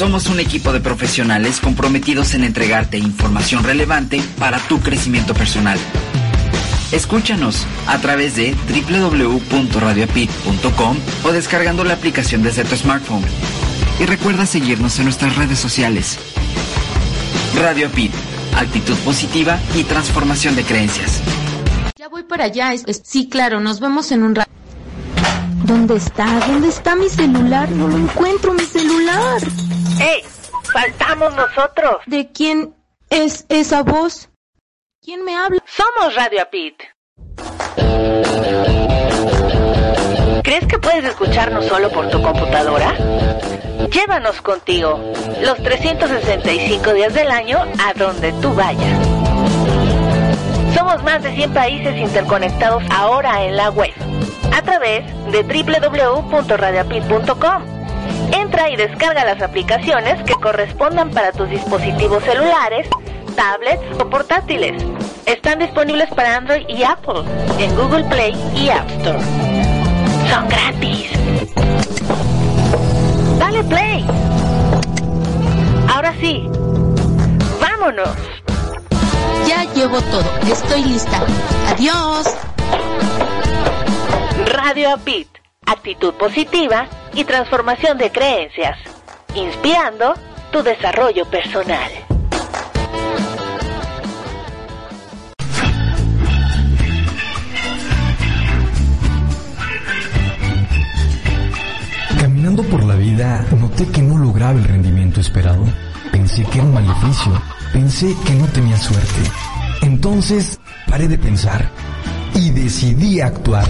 Somos un equipo de profesionales comprometidos en entregarte información relevante para tu crecimiento personal. Escúchanos a través de www.radioapit.com o descargando la aplicación desde tu smartphone. Y recuerda seguirnos en nuestras redes sociales. Radio Apit, actitud positiva y transformación de creencias. Ya voy para allá. Sí, claro, nos vemos en un rato. ¿Dónde está? ¿Dónde está mi celular? No lo encuentro, mi celular. ¡Eh! ¡Faltamos nosotros! ¿De quién es esa voz? ¿Quién me habla? Somos Radio Apit. ¿Crees que puedes escucharnos solo por tu computadora? Llévanos contigo los 365 días del año a donde tú vayas. Somos más de 100 países interconectados ahora en la web a través de www.radiapit.com. Entra y descarga las aplicaciones que correspondan para tus dispositivos celulares, tablets o portátiles. Están disponibles para Android y Apple en Google Play y App Store. Son gratis. Dale play. Ahora sí. Vámonos. Ya llevo todo. Estoy lista. Adiós. Radio Beat. Actitud positiva y transformación de creencias. Inspirando tu desarrollo personal. Caminando por la vida, noté que no lograba el rendimiento esperado. Pensé que era un maleficio. Pensé que no tenía suerte. Entonces, paré de pensar y decidí actuar.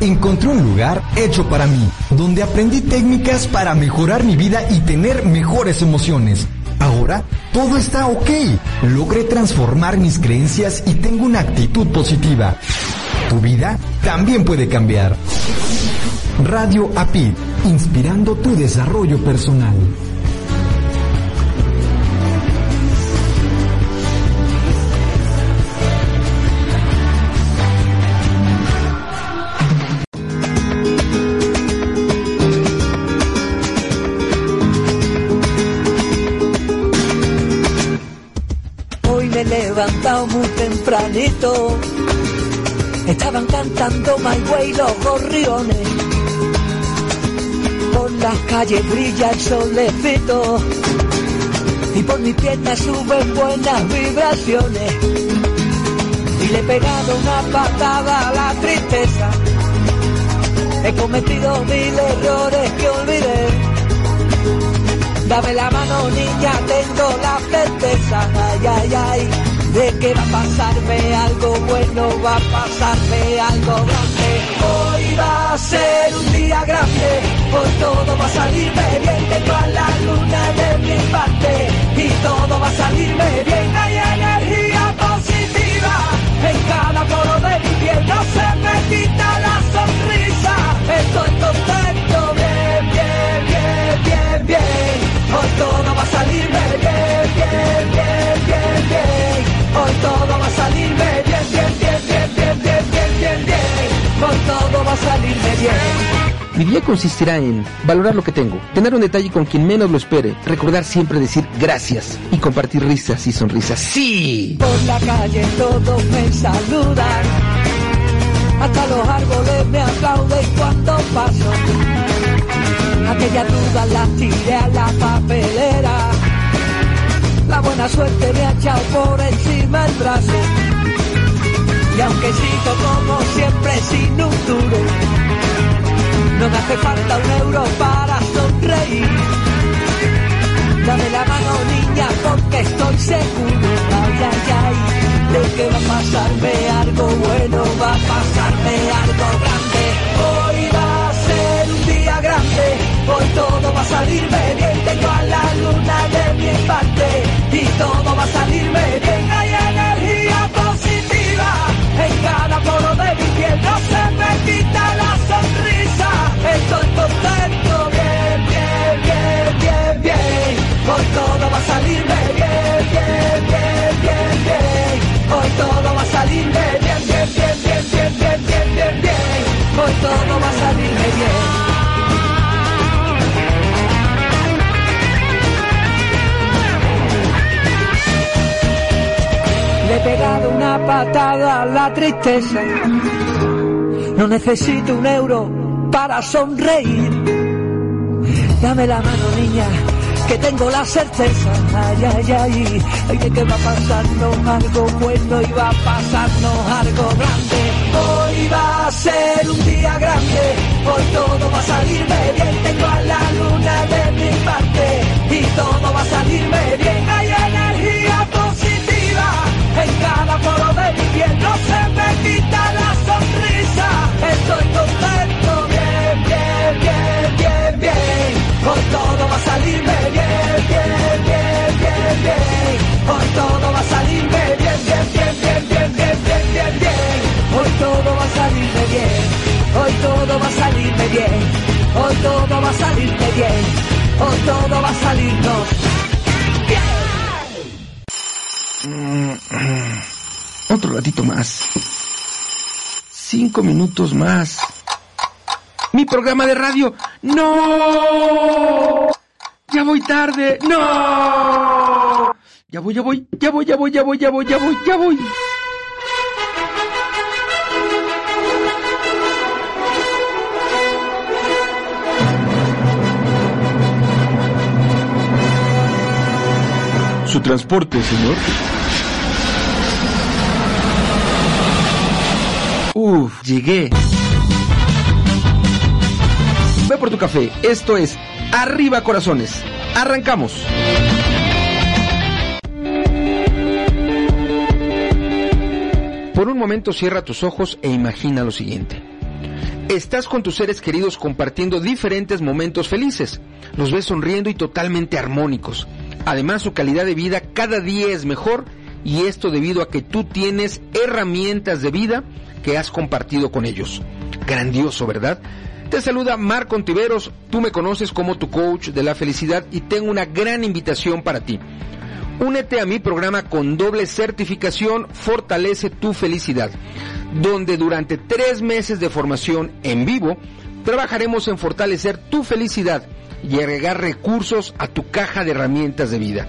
Encontré un lugar hecho para mí, donde aprendí técnicas para mejorar mi vida y tener mejores emociones. Ahora todo está ok. Logré transformar mis creencias y tengo una actitud positiva. Tu vida también puede cambiar. Radio API, inspirando tu desarrollo personal. Levantado muy tempranito. Estaban cantando My Way los gorriones. Por las calles brilla el solecito. Y por mis piernas suben buenas vibraciones. Y le he pegado una patada a la tristeza. He cometido mil errores que olvidé. Dame la mano niña, tengo la certeza, ay, ay, ay, de que va a pasarme algo bueno, va a pasarme algo grande. Hoy va a ser un día grande, hoy todo va a salirme bien, tengo a la luna de mi parte y todo va a salirme bien, hay energía positiva en cada poro de mi piel, no se me quita la sonrisa, estoy contento, bien, bien, bien, bien, bien. Hoy todo va a salirme bien, bien, bien, Hoy todo va a salirme bien. Mi día consistirá en valorar lo que tengo, tener un detalle con quien menos lo espere, recordar siempre decir gracias y compartir risas y sonrisas. ¡Sí! Por la calle todos me saludan. Hasta los árboles me aplauden cuando paso. Aquella duda la tiré a la papelera. La buena suerte me ha echado por encima el brazo. Y aunque sigo como siempre sin un duro, no me hace falta un euro para sonreír. Dame la mano niña porque estoy seguro, ay, ay, ay, de que va a pasarme algo bueno, va a pasarme algo grande. Hoy va a ser un día grande, hoy todo va a salirme bien, tengo a la luna de mi parte y todo va a salirme bien, en cada poro de mi piel no se me quita la sonrisa. Estoy contento, bien, bien, bien, bien, bien. Hoy todo va a salirme bien, bien, bien, bien, bien. Hoy todo va a salirme bien, bien, bien, bien, bien, bien, bien, bien, bien. Hoy todo va a salirme bien. Le he pegado una pata tristeza. No necesito un euro para sonreír. Dame la mano, niña, que tengo la certeza. Ay, ay, ay, ay, de que va a pasarnos algo bueno y va a pasarnos algo grande. Hoy va a ser un día grande, hoy todo va a salirme bien. Tengo a la luna de mi parte y todo va a salirme bien. Positiva en cada poro de mi piel, no se me quita la sonrisa. Estoy contento, bien, bien, bien, bien, bien. Hoy todo va a salirme bien, bien, bien, bien, bien. Hoy todo va a salirme bien, bien, bien, bien, bien, bien, bien, bien, bien. Hoy todo va a salirme bien. Hoy todo va a salirme bien. Hoy todo va a salirme bien. Hoy todo va a salirnos Otro ratito más. Cinco minutos más. Mi programa de radio. ¡No! Ya voy tarde. ¡No! Ya voy, ya voy, ya voy, ya voy, ya voy, ya voy, ya voy, ya voy. Su transporte, señor. Uf, llegué. Ve por tu café. Esto es Arriba Corazones. Arrancamos. Por un momento cierra tus ojos e imagina lo siguiente. Estás con tus seres queridos compartiendo diferentes momentos felices. Los ves sonriendo y totalmente armónicos. Además, su calidad de vida cada día es mejor y esto debido a que tú tienes herramientas de vida que has compartido con ellos. Grandioso, ¿verdad? Te saluda Marco Ontiveros, tú me conoces como tu coach de la felicidad y tengo una gran invitación para ti. Únete a mi programa con doble certificación Fortalece tu felicidad, donde durante tres meses de formación en vivo trabajaremos en fortalecer tu felicidad y agregar recursos a tu caja de herramientas de vida.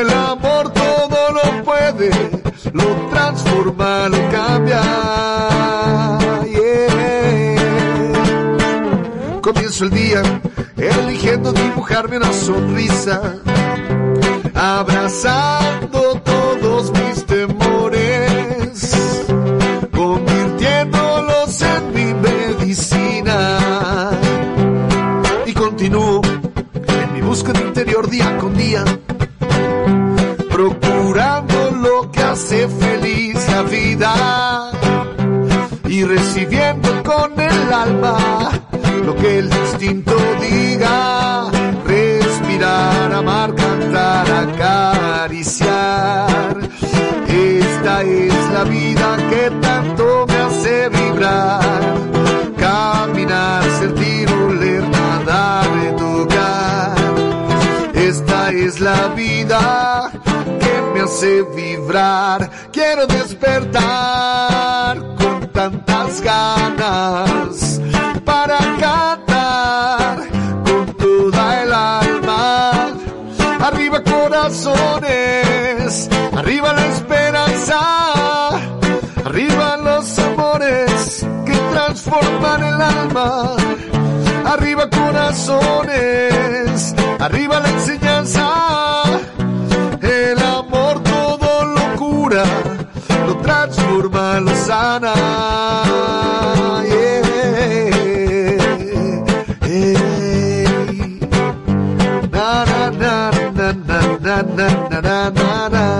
el amor todo lo puede, lo transforma, lo cambia. Comienzo el día pudiendo dibujarme una sonrisa, abrazando todos mis temores, convirtiéndolos en mi medicina. Y continúo en mi búsqueda interior día con día, procurando lo que hace feliz la vida y recibiendo con el alma lo que el instinto diga. Respirar, amar, cantar, acariciar. Esta es la vida que tanto me hace vibrar. Caminar, sentir, oler, nadar, tocar. Esta es la vida hace vibrar. Quiero despertar con tantas ganas para cantar con toda el alma. Arriba corazones, arriba la esperanza, arriba los amores que transforman el alma. Arriba corazones, arriba la enseñanza, una lozana. Yeah. Na, na, na, na, na, na, na, na.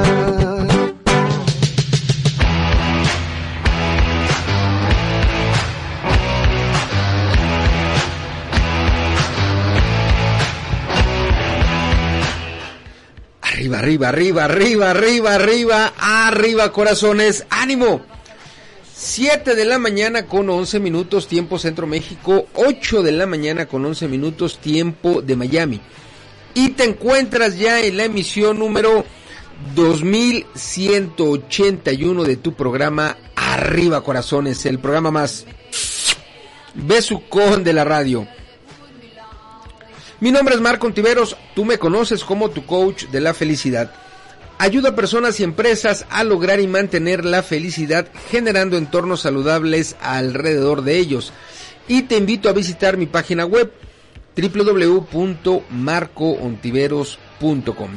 arriba, arriba, arriba, arriba, arriba, arriba, corazones, ánimo. 7 de la mañana con 11 minutos tiempo Centro México, 8 de la mañana con 11 minutos tiempo de Miami. Y te encuentras ya en la emisión número 2181 de tu programa Arriba Corazones, el programa más besucón de la radio. Mi nombre es Marco Ontiveros, tú me conoces como tu coach de la felicidad. Ayuda a personas y empresas a lograr y mantener la felicidad generando entornos saludables alrededor de ellos. Y te invito a visitar mi página web www.marcoontiveros.com.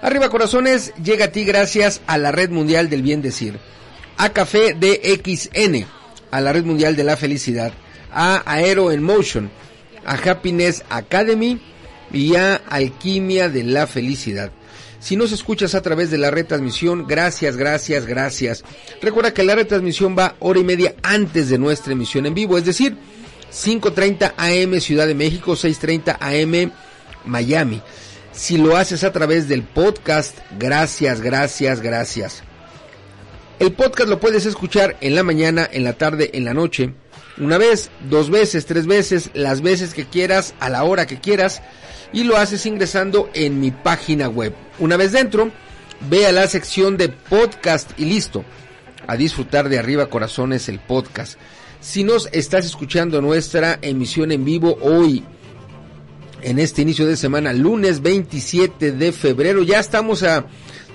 Arriba Corazones llega a ti gracias a la Red Mundial del Bien Decir, a Café DXN, a la Red Mundial de la Felicidad, a Aero en Motion, a Happiness Academy y a Alquimia de la Felicidad. Si nos escuchas a través de la retransmisión, gracias, gracias, gracias. Recuerda que la retransmisión va hora y media antes de nuestra emisión en vivo, es decir, 5.30 AM Ciudad de México, 6.30 AM Miami. Si lo haces a través del podcast, gracias, gracias, gracias. El podcast lo puedes escuchar en la mañana, en la tarde, en la noche. Una vez, dos veces, tres veces, las veces que quieras, a la hora que quieras. Y lo haces ingresando en mi página web. Una vez dentro, ve a la sección de podcast y listo. A disfrutar de Arriba Corazones el podcast. Si nos estás escuchando nuestra emisión en vivo hoy, en este inicio de semana, lunes 27 de febrero, ya estamos a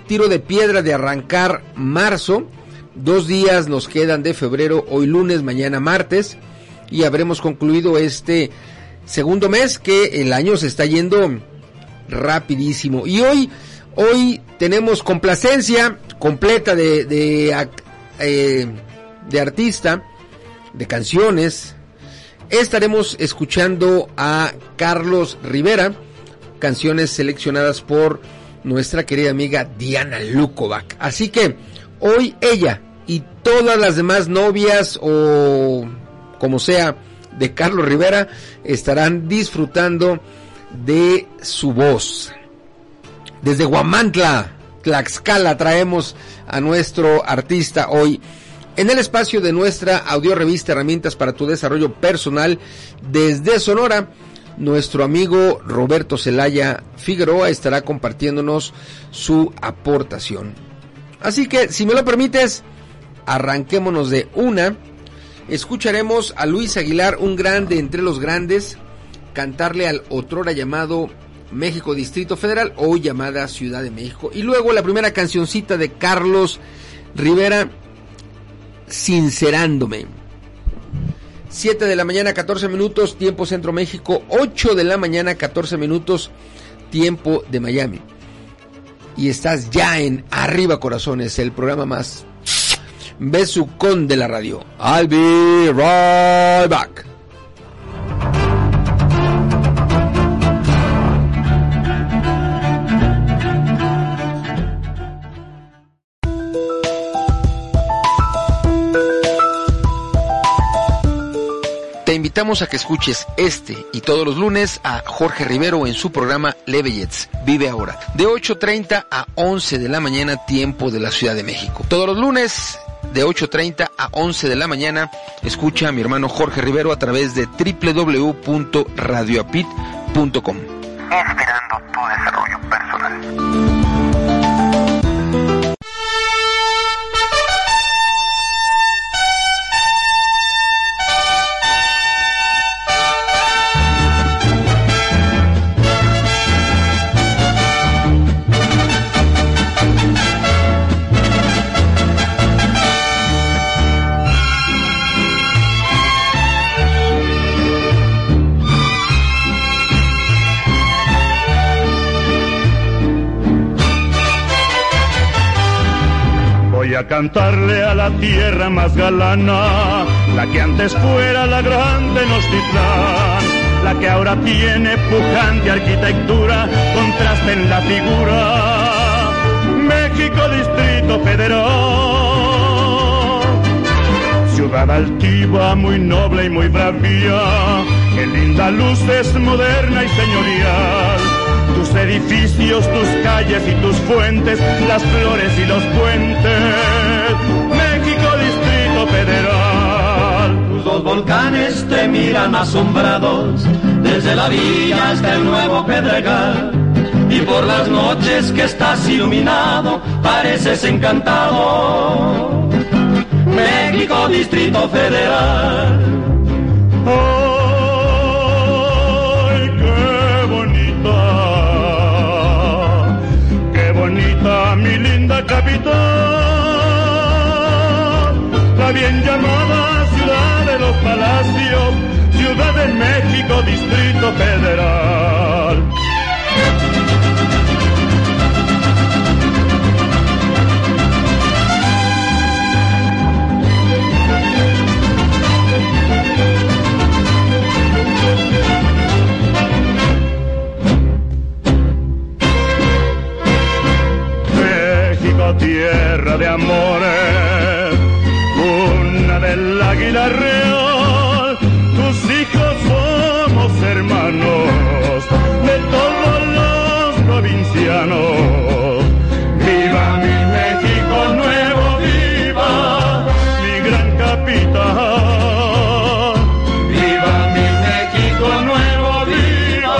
tiro de piedra de arrancar marzo. Dos días nos quedan de febrero, hoy lunes, mañana martes, y habremos concluido este segundo mes que el año se está yendo rapidísimo. Y hoy, hoy tenemos complacencia completa de, de, eh, de artista, de canciones. Estaremos escuchando a Carlos Rivera, canciones seleccionadas por nuestra querida amiga Diana Lukovac. Así que hoy ella y todas las demás novias o como sea de Carlos Rivera estarán disfrutando de su voz. Desde Guamantla, Tlaxcala, traemos a nuestro artista hoy en el espacio de nuestra audio revista Herramientas para tu desarrollo personal desde Sonora. Nuestro amigo Roberto Celaya Figueroa estará compartiéndonos su aportación. Así que, si me lo permites, arranquémonos de una. Escucharemos a Luis Aguilar, un grande entre los grandes, cantarle al otrora llamado México Distrito Federal, hoy llamada Ciudad de México. Y luego la primera cancioncita de Carlos Rivera, Sincerándome. 7 de la mañana, 14 minutos, tiempo Centro México. 8 de la mañana, 14 minutos, tiempo de Miami. Y estás ya en Arriba Corazones, el programa más besucón de la radio. I'll be right back. Invitamos a que escuches este y todos los lunes a Jorge Rivero en su programa Levellets, Vive Ahora, de 8.30 a 11 de la mañana, tiempo de la Ciudad de México. Todos los lunes de 8.30 a 11 de la mañana, escucha a mi hermano Jorge Rivero a través de www.radioapit.com. Inspirando tu desarrollo personal. Cantarle a la tierra más galana, la que antes fuera la gran Tenochtitlán, la que ahora tiene pujante arquitectura, contraste en la figura. México Distrito Federal, ciudad altiva, muy noble y muy bravía, qué linda luz es moderna y señorial tus edificios, tus calles y tus fuentes, las flores y los puentes. México Distrito Federal. Tus dos volcanes te miran asombrados, desde la villa hasta el nuevo Pedregal. Y por las noches que estás iluminado, pareces encantado. México Distrito Federal. ¡Ay, capital! La bien llamada ciudad de los palacios, Ciudad de México, Distrito Federal. De amores, cuna del águila real, tus hijos somos hermanos de todos los provincianos. Viva mi México nuevo, viva mi gran capital. Viva mi México nuevo, viva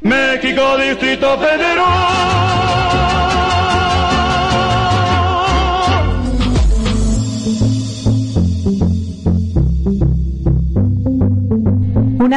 México Distrito Federal.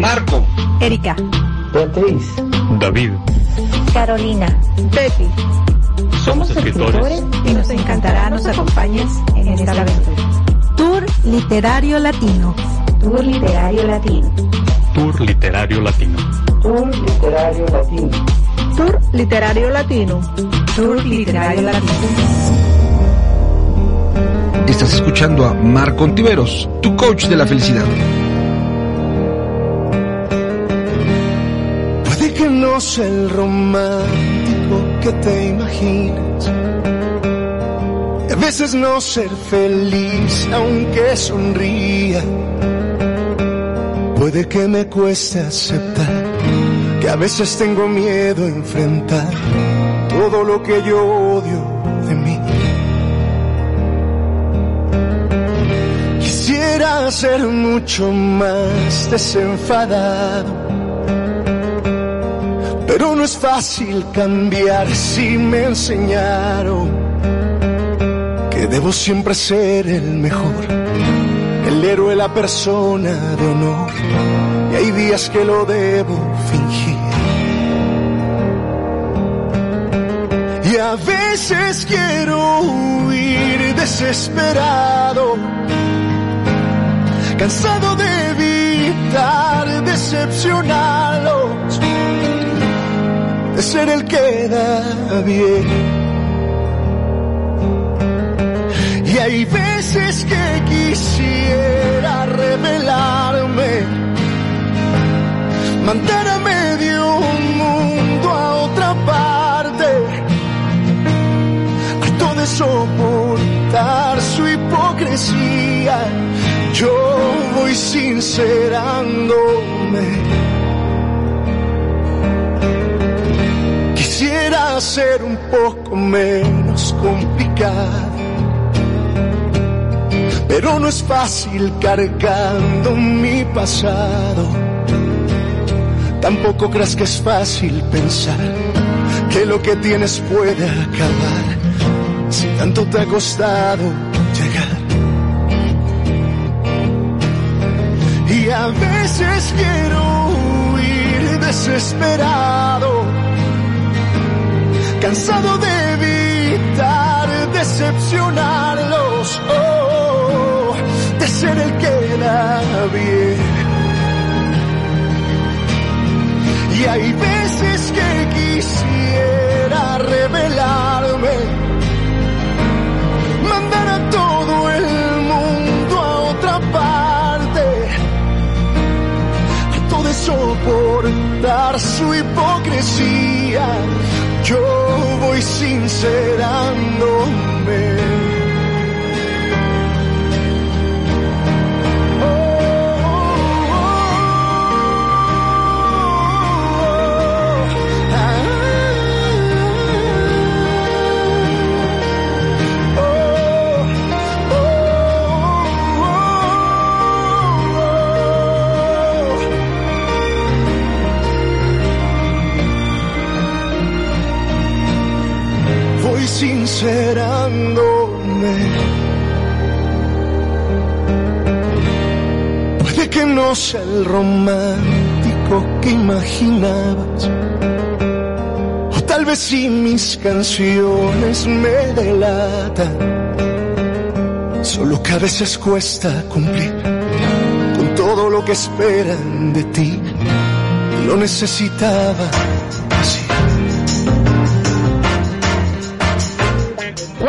Marco, Erika, Beatriz, David, Carolina, Pepi. somos escritores y nos encantará nos acompañes en esta aventura. Tour Literario Latino. Tour Literario Latino. Tour Literario Latino. Tour Literario Latino. Tour Literario Latino. Tour Literario Latino. Estás escuchando a Marco Ontiveros, tu coach de la felicidad. El romántico que te imaginas. A veces no ser feliz aunque sonría. Puede que me cueste aceptar que a veces tengo miedo a enfrentar todo lo que yo odio de mí. Quisiera ser mucho más desenfadado, pero no es fácil cambiar si me enseñaron que debo siempre ser el mejor, el héroe, la persona de honor, y hay días que lo debo fingir. Y a veces quiero huir desesperado, cansado de evitar decepcionarlos, de ser el que da bien. Y hay veces que quisiera revelarme, mandar a medio mundo a otra parte, harto de soportar su hipocresía, yo voy sincerándome. Ser un poco menos complicado pero no es fácil cargando mi pasado. Tampoco creas que es fácil pensar que lo que tienes puede acabar si tanto te ha costado llegar. Y a veces quiero huir desesperado, cansado de evitar decepcionarlos. Oh, de ser el que da bien. Y hay veces que quisiera revelarme, mandar a todo el mundo a otra parte, harto de soportar su hipocresía, yo voy sincerándome. Sincerándome. Puede que no sea el romántico que imaginabas, o tal vez si mis canciones me delatan. Solo que a veces cuesta cumplir con todo lo que esperan de ti. Lo necesitaba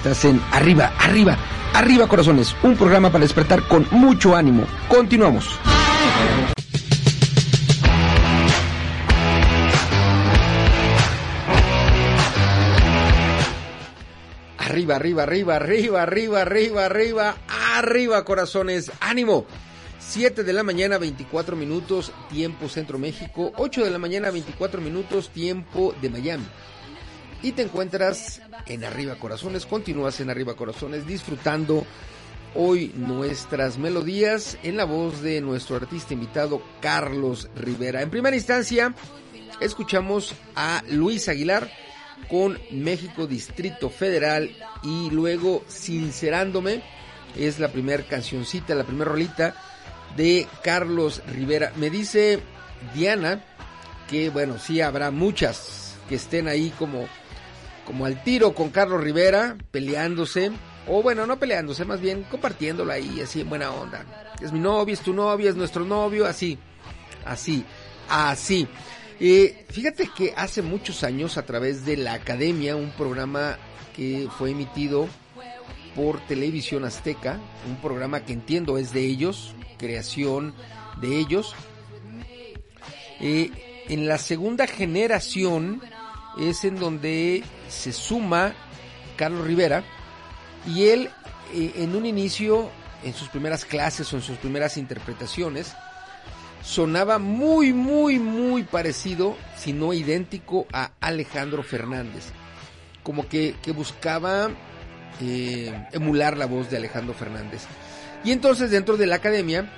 Estás en Arriba, Arriba, Arriba Corazones, un programa para despertar con mucho ánimo. Continuamos. Arriba, arriba, arriba, arriba, arriba, arriba, arriba, arriba, corazones. ¡Ánimo! 7 de la mañana, 24 minutos, tiempo Centro México. 8 de la mañana, 24 minutos, tiempo de Miami. Y te encuentras en Arriba Corazones, continúas en Arriba Corazones disfrutando hoy nuestras melodías en la voz de nuestro artista invitado Carlos Rivera. En primera instancia, escuchamos a Luis Aguilar con México Distrito Federal y luego Sincerándome es la primera cancioncita, la primera rolita de Carlos Rivera. Me dice Diana que bueno, sí habrá muchas que estén ahí como como al tiro con Carlos Rivera, peleándose, o bueno, no peleándose, más bien compartiéndola ahí, así en buena onda. Es mi novio, es tu novio, es nuestro novio, así, así, así. Eh, fíjate que hace muchos años, a través de la Academia, un programa que fue emitido por Televisión Azteca, un programa que entiendo es de ellos, creación de ellos. Eh, en la segunda generación es en donde se suma Carlos Rivera y él eh, en un inicio, en sus primeras clases o en sus primeras interpretaciones, sonaba muy, muy, muy parecido, si no idéntico, a Alejandro Fernández. Como que, que buscaba eh, emular la voz de Alejandro Fernández. Y entonces dentro de la academia,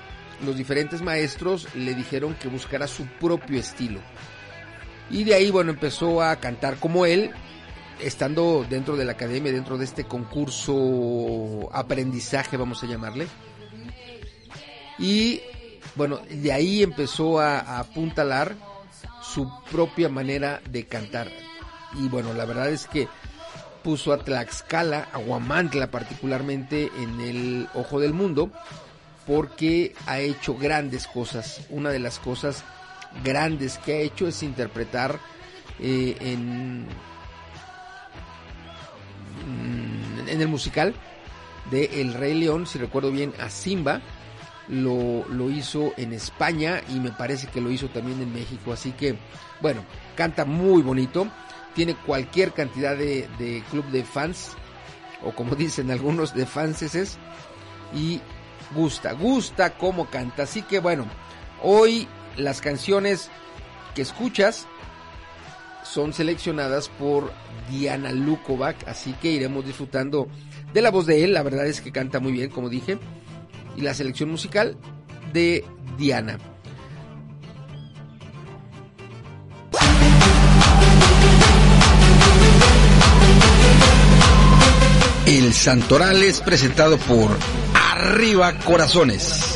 los diferentes maestros le dijeron que buscara su propio estilo. Y de ahí, bueno, empezó a cantar como él, estando dentro de la academia, dentro de este concurso aprendizaje, vamos a llamarle. Y bueno, de ahí empezó a, apuntalar su propia manera de cantar. Y bueno, la verdad es que puso a Tlaxcala, a Huamantla particularmente en el ojo del mundo, porque ha hecho grandes cosas. Una de las cosas grandes que ha hecho es interpretar eh, en, en el musical de El Rey León, si recuerdo bien, a Simba. Lo, lo hizo en España y me parece que lo hizo también en México. Así que, bueno, canta muy bonito. Tiene cualquier cantidad de, de club de fans, o como dicen algunos, de fanses. Y gusta, gusta cómo canta. Así que, bueno, hoy las canciones que escuchas son seleccionadas por Diana Lukovac, así que iremos disfrutando de la voz de él, la verdad es que canta muy bien, como dije, y la selección musical de Diana. El Santoral es presentado por Arriba Corazones.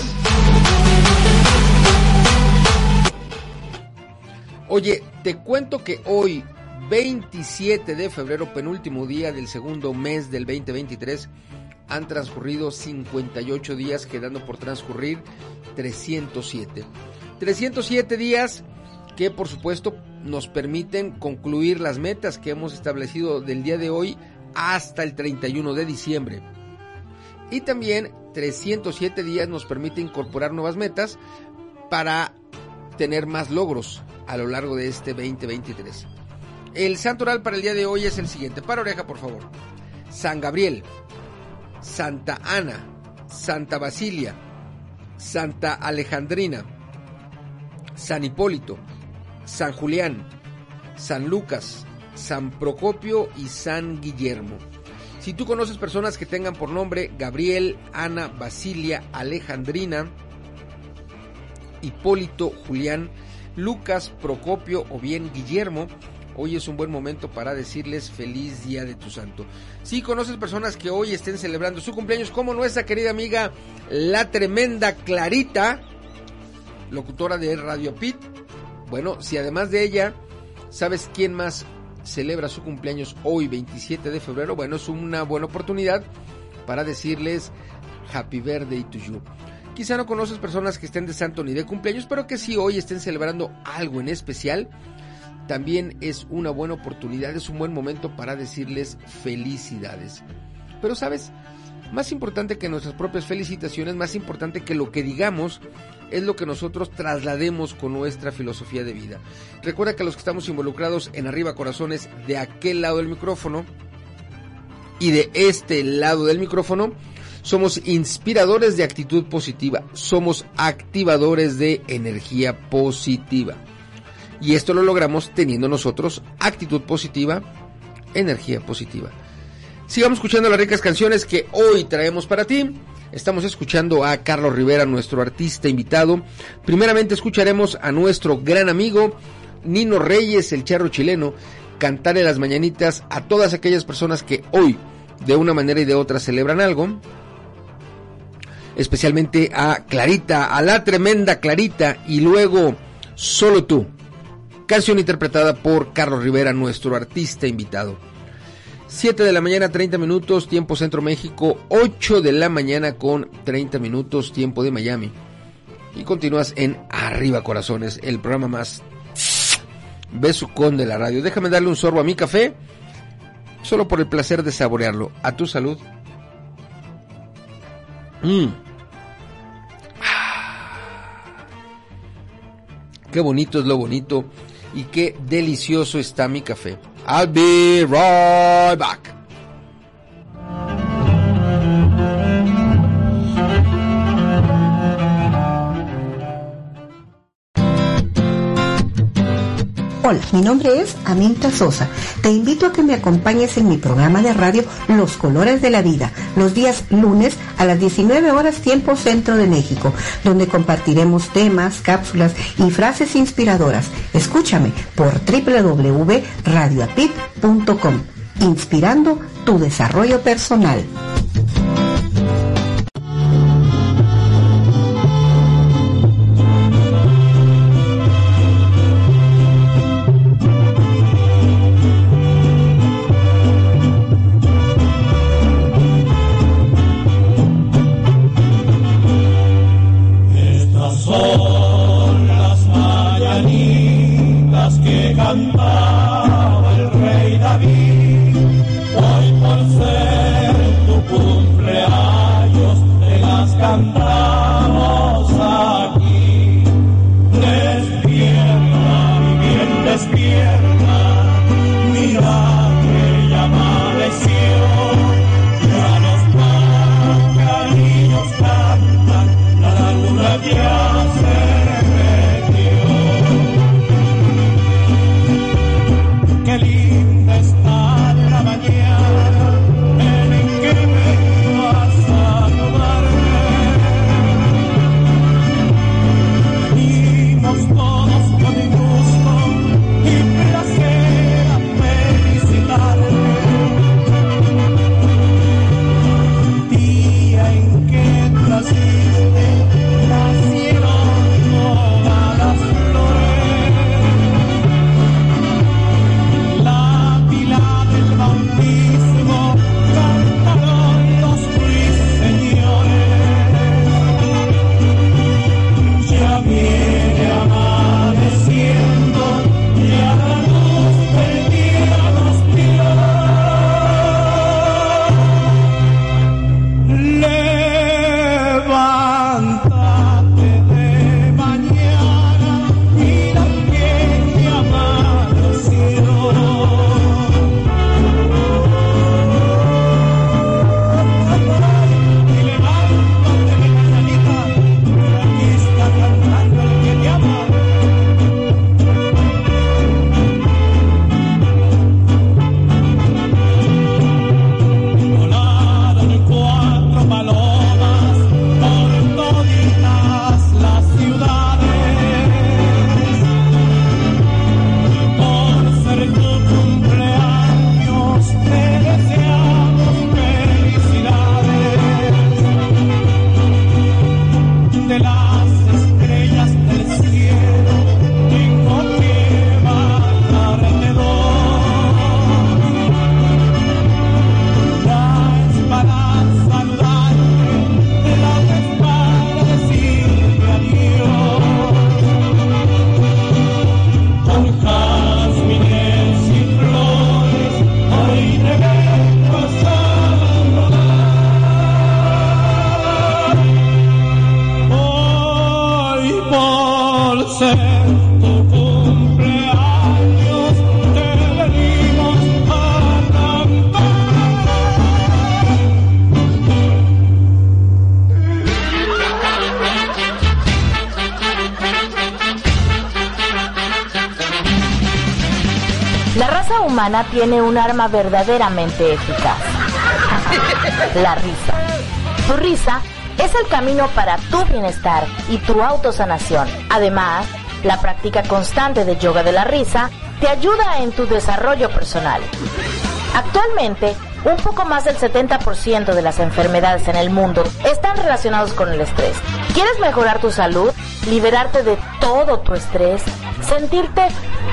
Oye, te cuento que hoy, 27 de febrero, penúltimo día del segundo mes del 2023, han transcurrido 58 días, quedando por transcurrir 307. 307 días que por supuesto nos permiten concluir las metas que hemos establecido del día de hoy hasta el 31 de diciembre. Y también 307 días nos permite incorporar nuevas metas para tener más logros a lo largo de este 2023. El santo oral para el día de hoy es el siguiente. Para oreja, por favor. San Gabriel, Santa Ana, Santa Basilia, Santa Alejandrina, San Hipólito, San Julián, San Lucas, San Procopio y San Guillermo. Si tú conoces personas que tengan por nombre Gabriel, Ana, Basilia, Alejandrina, Hipólito, Julián, Lucas, Procopio o bien Guillermo, hoy es un buen momento para decirles feliz día de tu santo. Si conoces personas que hoy estén celebrando su cumpleaños, como nuestra querida amiga la tremenda Clarita, locutora de Radio Pit, bueno, si además de ella, ¿sabes quién más celebra su cumpleaños hoy, 27 de febrero? Bueno, es una buena oportunidad para decirles Happy Birthday to you. Quizá no conoces personas que estén de santo ni de cumpleaños, pero que sí hoy estén celebrando algo en especial. También es una buena oportunidad, es un buen momento para decirles felicidades. Pero sabes, más importante que nuestras propias felicitaciones, más importante que lo que digamos, es lo que nosotros traslademos con nuestra filosofía de vida. Recuerda que los que estamos involucrados en Arriba Corazones, de aquel lado del micrófono y de este lado del micrófono, somos inspiradores de actitud positiva, somos activadores de energía positiva. Y esto lo logramos teniendo nosotros actitud positiva, energía positiva. Sigamos escuchando las ricas canciones que hoy traemos para ti. Estamos escuchando a Carlos Rivera, nuestro artista invitado. Primeramente escucharemos a nuestro gran amigo Nino Reyes, el charro chileno, cantarle las mañanitas a todas aquellas personas que hoy, de una manera y de otra, celebran algo especialmente a Clarita, a la tremenda Clarita y luego Solo tú, canción interpretada por Carlos Rivera, nuestro artista invitado. 7 de la mañana 30 minutos, tiempo Centro México, 8 de la mañana con 30 minutos, tiempo de Miami. Y continúas en Arriba Corazones, el programa más besucón de la radio. Déjame darle un sorbo a mi café, solo por el placer de saborearlo. A tu salud. Mmm. Qué bonito es lo bonito y qué delicioso está mi café. I'll be right back. Hola, mi nombre es Aminta Sosa. Te invito a que me acompañes en mi programa de radio Los Colores de la Vida, los días lunes a las 19 horas tiempo centro de México, donde compartiremos temas, cápsulas y frases inspiradoras. Escúchame por www.radioapit.com, inspirando tu desarrollo personal. Tiene un arma verdaderamente eficaz. La risa. Tu risa es el camino para tu bienestar y tu autosanación. Además, la práctica constante de yoga de la risa te ayuda en tu desarrollo personal. Actualmente, un poco más del 70% de las enfermedades en el mundo están relacionados con el estrés. ¿Quieres mejorar tu salud? ¿Liberarte de todo tu estrés? ¿Sentirte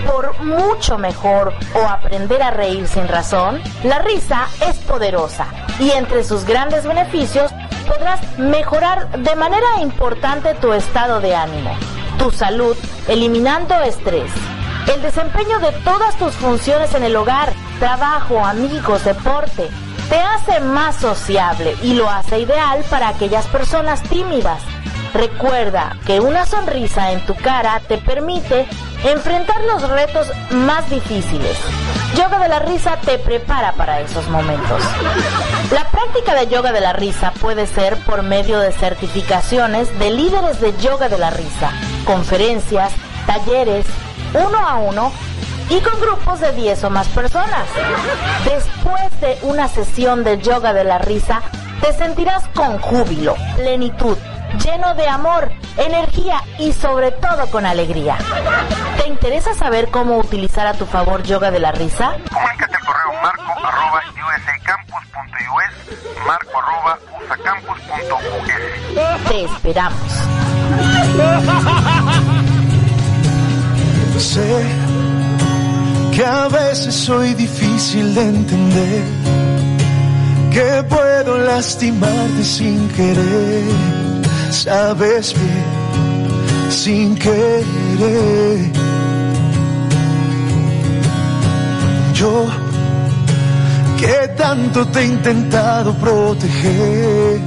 por mucho mejor o aprender a reír sin razón? La risa es poderosa y entre sus grandes beneficios podrás mejorar de manera importante tu estado de ánimo, tu salud, eliminando estrés, el desempeño de todas tus funciones en el hogar, trabajo, amigos, deporte, te hace más sociable y lo hace ideal para aquellas personas tímidas. Recuerda que una sonrisa en tu cara te permite enfrentar los retos más difíciles. Yoga de la risa te prepara para esos momentos. La práctica de yoga de la risa puede ser por medio de certificaciones de líderes de yoga de la risa, conferencias, talleres, uno a uno y con grupos de 10 o más personas. Después de una sesión de yoga de la risa, te sentirás con júbilo, plenitud, lleno de amor, energía y sobre todo con alegría. ¿Te interesa saber cómo utilizar a tu favor yoga de la risa? Comunícate al correo marco arroba usacampus.us, marco arroba usacampus.us. Te esperamos. Sé que a veces soy difícil de entender, que puedo lastimarte sin querer, sabes bien, sin querer. Yo que tanto te he intentado proteger,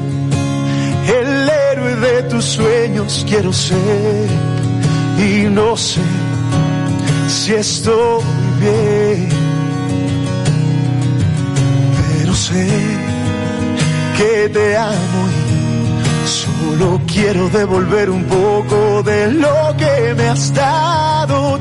el héroe de tus sueños quiero ser y no sé si estoy bien, pero sé que te amo y solo quiero devolver un poco de lo que me has dado.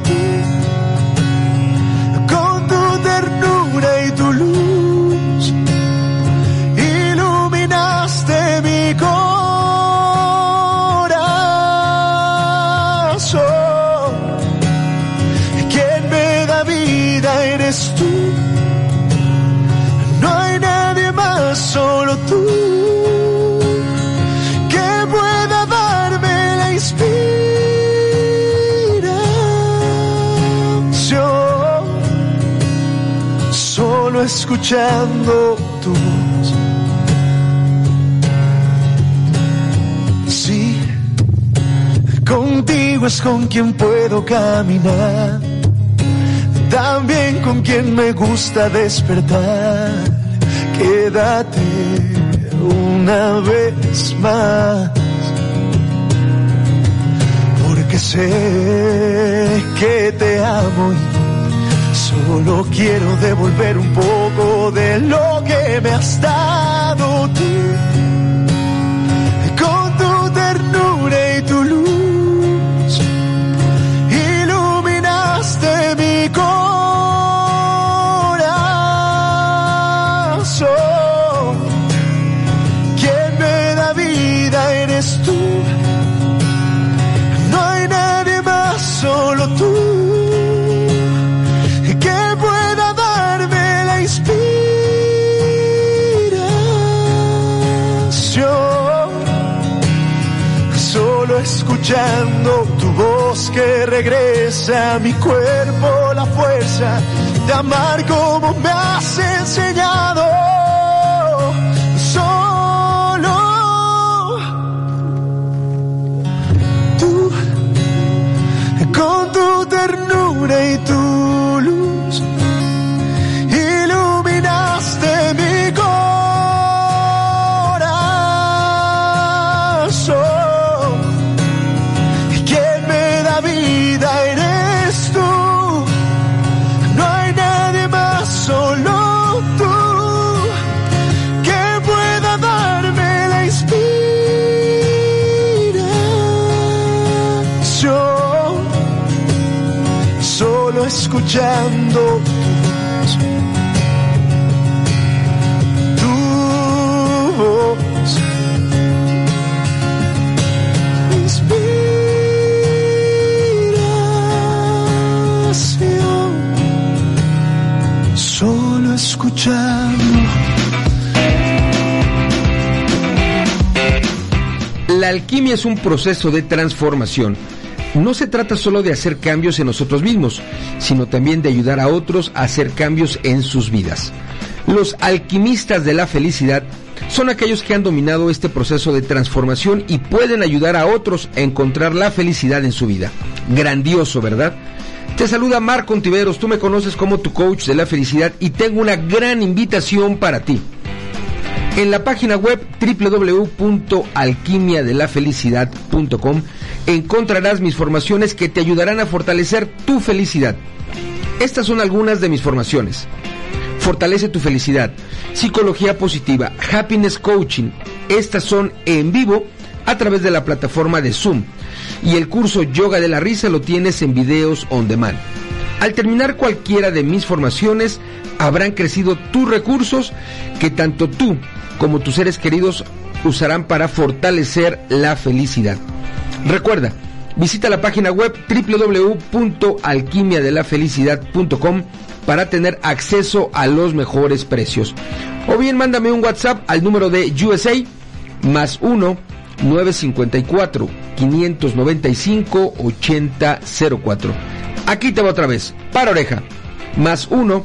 Escuchando tu voz. Sí, contigo es con quien puedo caminar también con quien me gusta despertar. Quédate una vez más, porque sé que te amo y solo quiero devolver un poco de lo que me has dado tú. Con tu ternura y tu luz, iluminaste mi corazón. Escuchando tu voz que regresa a mi cuerpo la fuerza de amar como me has enseñado. Solo tú, con tu ternura y tu escuchando Solo escuchando. La alquimia es un proceso de transformación. No se trata solo de hacer cambios en nosotros mismos, sino también de ayudar a otros a hacer cambios en sus vidas. Los alquimistas de la felicidad son aquellos que han dominado este proceso de transformación y pueden ayudar a otros a encontrar la felicidad en su vida. Grandioso, ¿verdad? Te saluda Marco Ontiveros, tú me conoces como tu coach de la felicidad y tengo una gran invitación para ti. En la página web www.alquimiadelafelicidad.com encontrarás mis formaciones que te ayudarán a fortalecer tu felicidad. Estas son algunas de mis formaciones. Fortalece tu felicidad, psicología positiva, happiness coaching. Estas son en vivo a través de la plataforma de Zoom. Y el curso Yoga de la Risa lo tienes en videos on demand. Al terminar cualquiera de mis formaciones, habrán crecido tus recursos que tanto tú como tus seres queridos usarán para fortalecer la felicidad. Recuerda, visita la página web www.alquimiadelafelicidad.com para tener acceso a los mejores precios. O bien mándame un WhatsApp al número de USA más 1 954 595 8004. Aquí te va otra vez, para oreja, más 1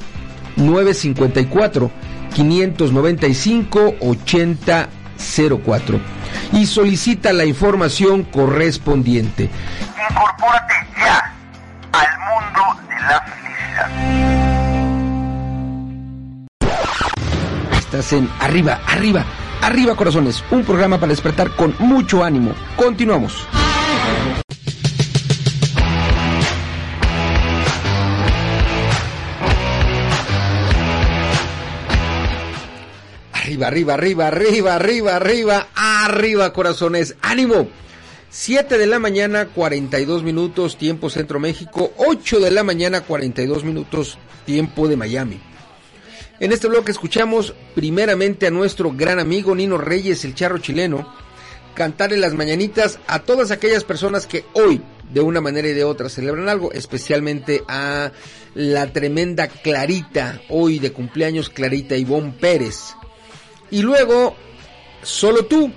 954 595 8004 y solicita la información correspondiente. Incorpórate ya al mundo de la felicidad. Estás en Arriba, Arriba, Arriba Corazones, un programa para despertar con mucho ánimo. Continuamos. Arriba, arriba, arriba, arriba, arriba, arriba, arriba, corazones. ¡Ánimo! 7 de la mañana, 42 minutos, tiempo Centro México. 8 de la mañana, 42 minutos, tiempo de Miami. En este bloque escuchamos primeramente a nuestro gran amigo Nino Reyes, el charro chileno, cantarle las mañanitas a todas aquellas personas que hoy, de una manera y de otra, celebran algo, especialmente a la tremenda Clarita, hoy de cumpleaños Clarita Ivonne Pérez. Y luego, solo tú,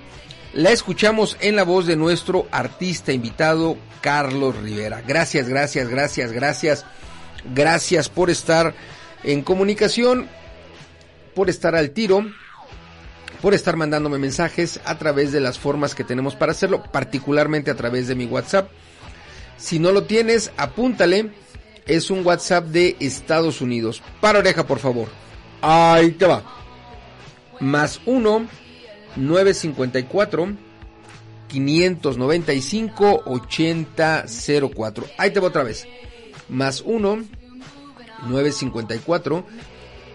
la escuchamos en la voz de nuestro artista invitado, Carlos Rivera. Gracias, gracias, gracias, gracias. Gracias por estar en comunicación, por estar al tiro, por estar mandándome mensajes a través de las formas que tenemos para hacerlo, particularmente a través de mi WhatsApp. Si no lo tienes, apúntale. Es un WhatsApp de Estados Unidos. Para oreja, por favor. Ahí te va más 1 954 595 8004. Ahí te va otra vez. Más 1 954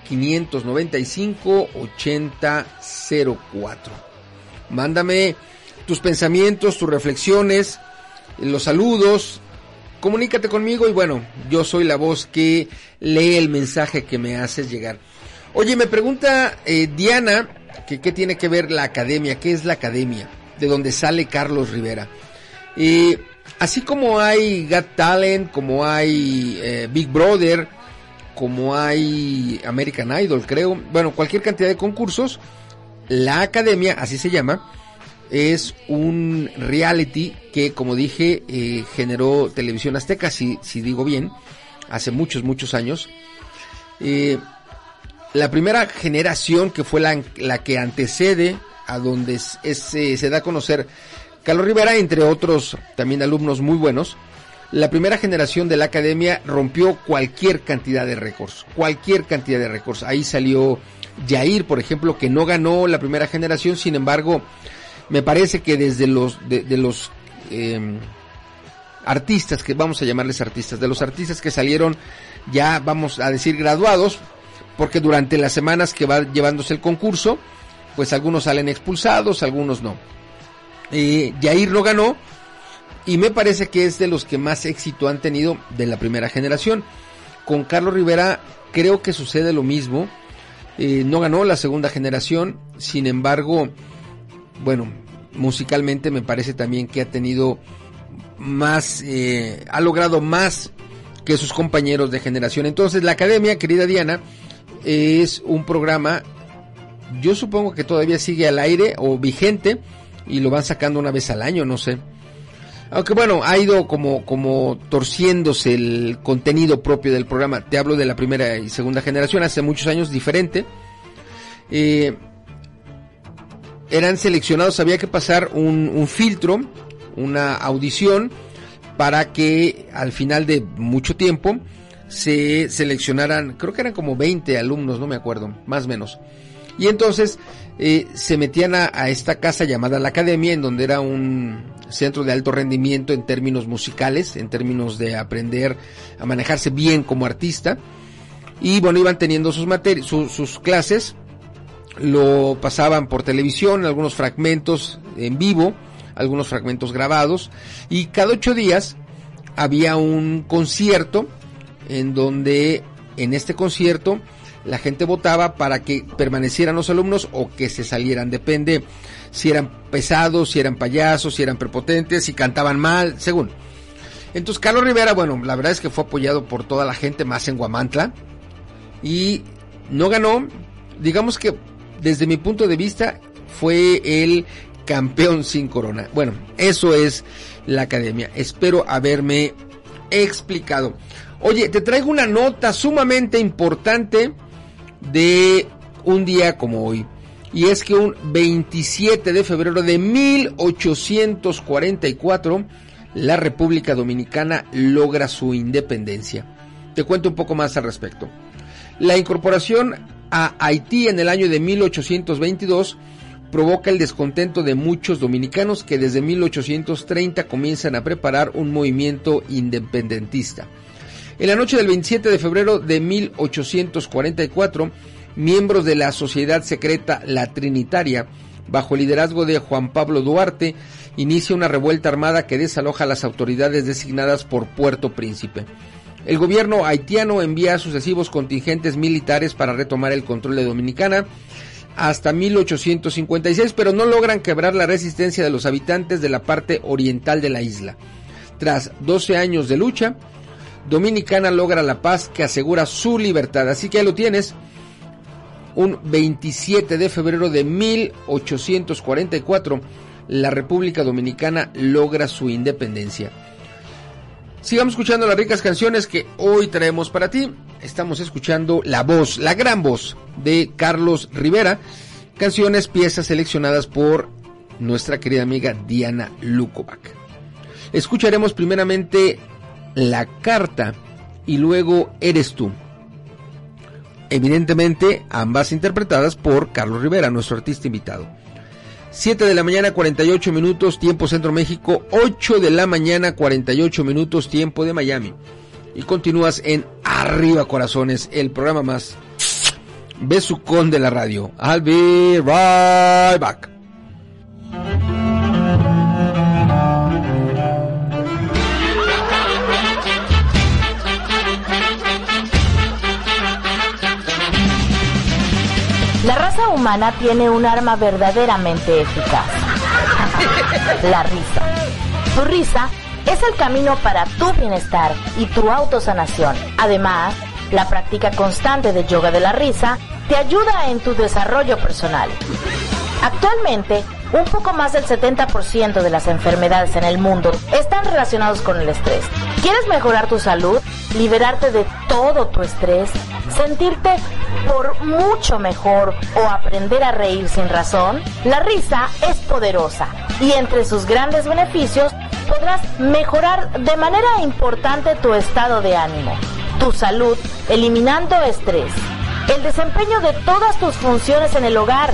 595 8004. Mándame tus pensamientos, tus reflexiones, los saludos. Comunícate conmigo y bueno, yo soy la voz que lee el mensaje que me haces llegar. Oye, me pregunta eh, Diana que qué tiene que ver la academia, qué es la academia, de donde sale Carlos Rivera. Y así como hay Got Talent, como hay eh, Big Brother, como hay American Idol, creo, bueno, cualquier cantidad de concursos, la academia, así se llama, es un reality que, como dije, eh, generó Televisión Azteca, si, si digo bien, hace muchos, muchos años. Eh, la primera generación que fue la, la que antecede a donde eh, se da a conocer Carlos Rivera, entre otros también alumnos muy buenos, la primera generación de la academia rompió cualquier cantidad de récords, cualquier cantidad de récords. Ahí salió Jair, por ejemplo, que no ganó la primera generación, sin embargo, me parece que desde los, de, de los eh, artistas, que vamos a llamarles artistas, de los artistas que salieron ya, vamos a decir, graduados, porque durante las semanas que va llevándose el concurso, pues algunos salen expulsados, algunos no. Eh, Jair no ganó y me parece que es de los que más éxito han tenido de la primera generación. Con Carlos Rivera creo que sucede lo mismo. Eh, no ganó la segunda generación, sin embargo, bueno, musicalmente me parece también que ha tenido más, eh, ha logrado más que sus compañeros de generación. Entonces la academia, querida Diana, es un programa, yo supongo que todavía sigue al aire o vigente y lo van sacando una vez al año, no sé. Aunque bueno, ha ido como, como torciéndose el contenido propio del programa. Te hablo de la primera y segunda generación, hace muchos años diferente. Eh, eran seleccionados, había que pasar un, un filtro, una audición, para que al final de mucho tiempo se seleccionaran, creo que eran como 20 alumnos, no me acuerdo, más o menos. Y entonces eh, se metían a, esta casa llamada la Academia, en donde era un centro de alto rendimiento en términos musicales, en términos de aprender a manejarse bien como artista. Y bueno, iban teniendo sus, sus, sus clases, lo pasaban por televisión, algunos fragmentos en vivo, algunos fragmentos grabados, y cada ocho días había un concierto en donde en este concierto la gente votaba para que permanecieran los alumnos o que se salieran, depende si eran pesados, si eran payasos, si eran prepotentes, si cantaban mal, según. Entonces Carlos Rivera, bueno, la verdad es que fue apoyado por toda la gente más en Guamantla y no ganó, digamos que desde mi punto de vista fue el campeón sin corona. Bueno, eso es la academia. Espero haberme explicado. Oye, te traigo una nota sumamente importante de un día como hoy. Y es que un 27 de febrero de 1844, la República Dominicana logra su independencia. Te cuento un poco más al respecto. La incorporación a Haití en el año de 1822 provoca el descontento de muchos dominicanos que desde 1830 comienzan a preparar un movimiento independentista. En la noche del 27 de febrero de 1844, miembros de la sociedad secreta La Trinitaria, bajo el liderazgo de Juan Pablo Duarte, inicia una revuelta armada que desaloja a las autoridades designadas por Puerto Príncipe. El gobierno haitiano envía sucesivos contingentes militares para retomar el control de Dominicana hasta 1856, pero no logran quebrar la resistencia de los habitantes de la parte oriental de la isla. Tras 12 años de lucha, Dominicana logra la paz que asegura su libertad. Así que ahí lo tienes. Un 27 de febrero de 1844, la República Dominicana logra su independencia. Sigamos escuchando las ricas canciones que hoy traemos para ti. Estamos escuchando la voz, la gran voz de Carlos Rivera. Canciones, piezas seleccionadas por nuestra querida amiga Diana Lukovac. Escucharemos primeramente La Carta y luego Eres tú. Evidentemente, ambas interpretadas por Carlos Rivera, nuestro artista invitado. 7 de la mañana 48 minutos tiempo Centro México, 8 de la mañana 48 minutos tiempo de Miami. Y continúas en Arriba Corazones, el programa más besucón de la radio. I'll be right back. Humana tiene un arma verdaderamente eficaz. La risa. Tu risa es el camino para tu bienestar y tu autosanación. Además, la práctica constante de yoga de la risa te ayuda en tu desarrollo personal. Actualmente, un poco más del 70% de las enfermedades en el mundo están relacionados con el estrés. ¿Quieres mejorar tu salud? ¿Liberarte de todo tu estrés? ¿Sentirte por mucho mejor o aprender a reír sin razón? La risa es poderosa y entre sus grandes beneficios podrás mejorar de manera importante tu estado de ánimo, tu salud, eliminando estrés, el desempeño de todas tus funciones en el hogar,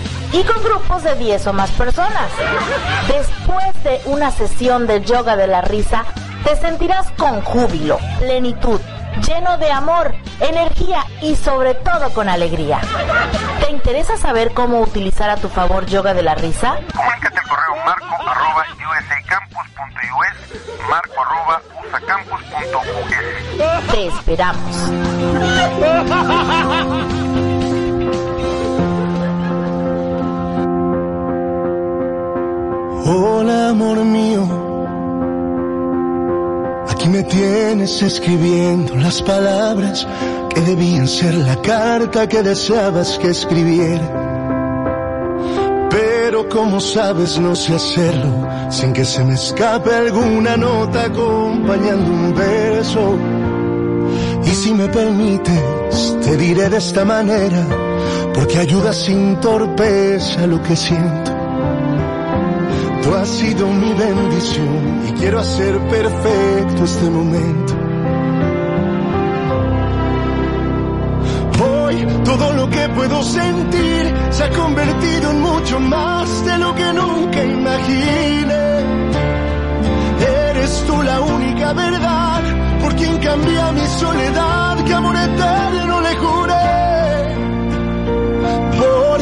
y con grupos de 10 o más personas. Después de una sesión de yoga de la risa, te sentirás con júbilo, plenitud, lleno de amor, energía y sobre todo con alegría. ¿Te interesa saber cómo utilizar a tu favor yoga de la risa? Comunícate al correo marco arroba usacampus.us, marco arroba usacampus.us. Te esperamos. Hola amor mío, aquí me tienes escribiendo las palabras que debían ser la carta que deseabas que escribiera. Pero como sabes no sé hacerlo sin que se me escape alguna nota acompañando un verso. Y si me permites, te diré de esta manera, porque ayuda sin torpeza lo que siento. Tú has sido mi bendición y quiero hacer perfecto este momento. Hoy todo lo que puedo sentir se ha convertido en mucho más de lo que nunca imaginé. Eres tú la única verdad por quien cambia mi soledad, que amor eterno le juré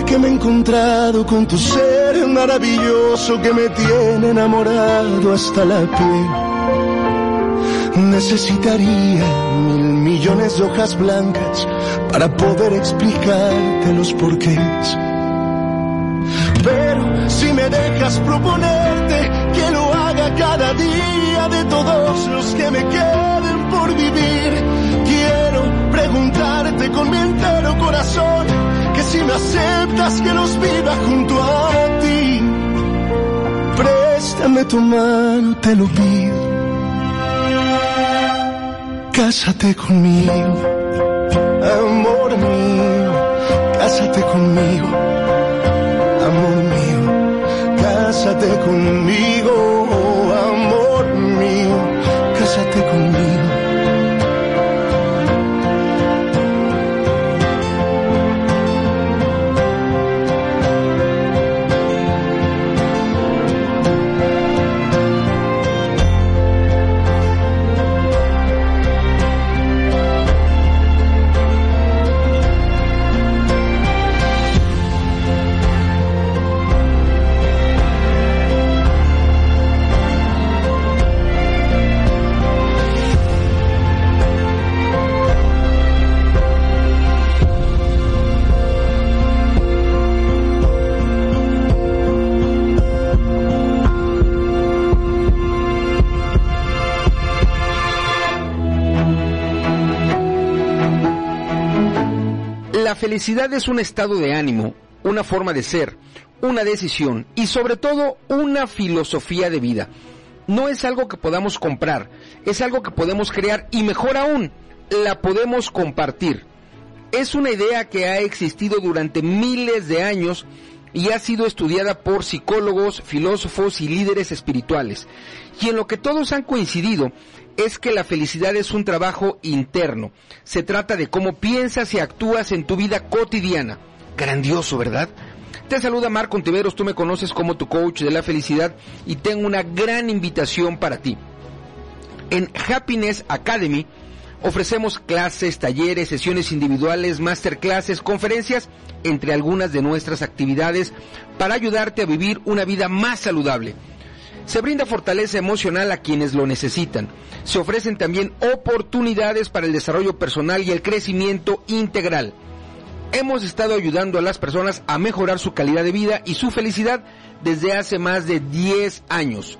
porque me he encontrado con tu ser maravilloso que me tiene enamorado hasta la piel. Necesitaría mil millones de hojas blancas para poder explicarte los porqués. Pero si me dejas proponerte que lo haga cada día de todos los que me queden por vivir, quiero preguntarte con mi entero corazón que si me aceptas que los viva junto a ti, préstame tu mano, te lo pido. Cásate conmigo, amor mío, cásate conmigo, amor mío, cásate conmigo, amor mío, cásate conmigo. Felicidad es un estado de ánimo, una forma de ser, una decisión y sobre todo una filosofía de vida. No es algo que podamos comprar, es algo que podemos crear y mejor aún, la podemos compartir. Es una idea que ha existido durante miles de años y ha sido estudiada por psicólogos, filósofos y líderes espirituales. Y en lo que todos han coincidido es que la felicidad es un trabajo interno. Se trata de cómo piensas y actúas en tu vida cotidiana. Grandioso, ¿verdad? Te saluda Marco Ontiveros, tú me conoces como tu coach de la felicidad y tengo una gran invitación para ti. En Happiness Academy ofrecemos clases, talleres, sesiones individuales, masterclasses, conferencias, entre algunas de nuestras actividades para ayudarte a vivir una vida más saludable. Se brinda fortaleza emocional a quienes lo necesitan. Se ofrecen también oportunidades para el desarrollo personal y el crecimiento integral. Hemos estado ayudando a las personas a mejorar su calidad de vida y su felicidad desde hace más de 10 años.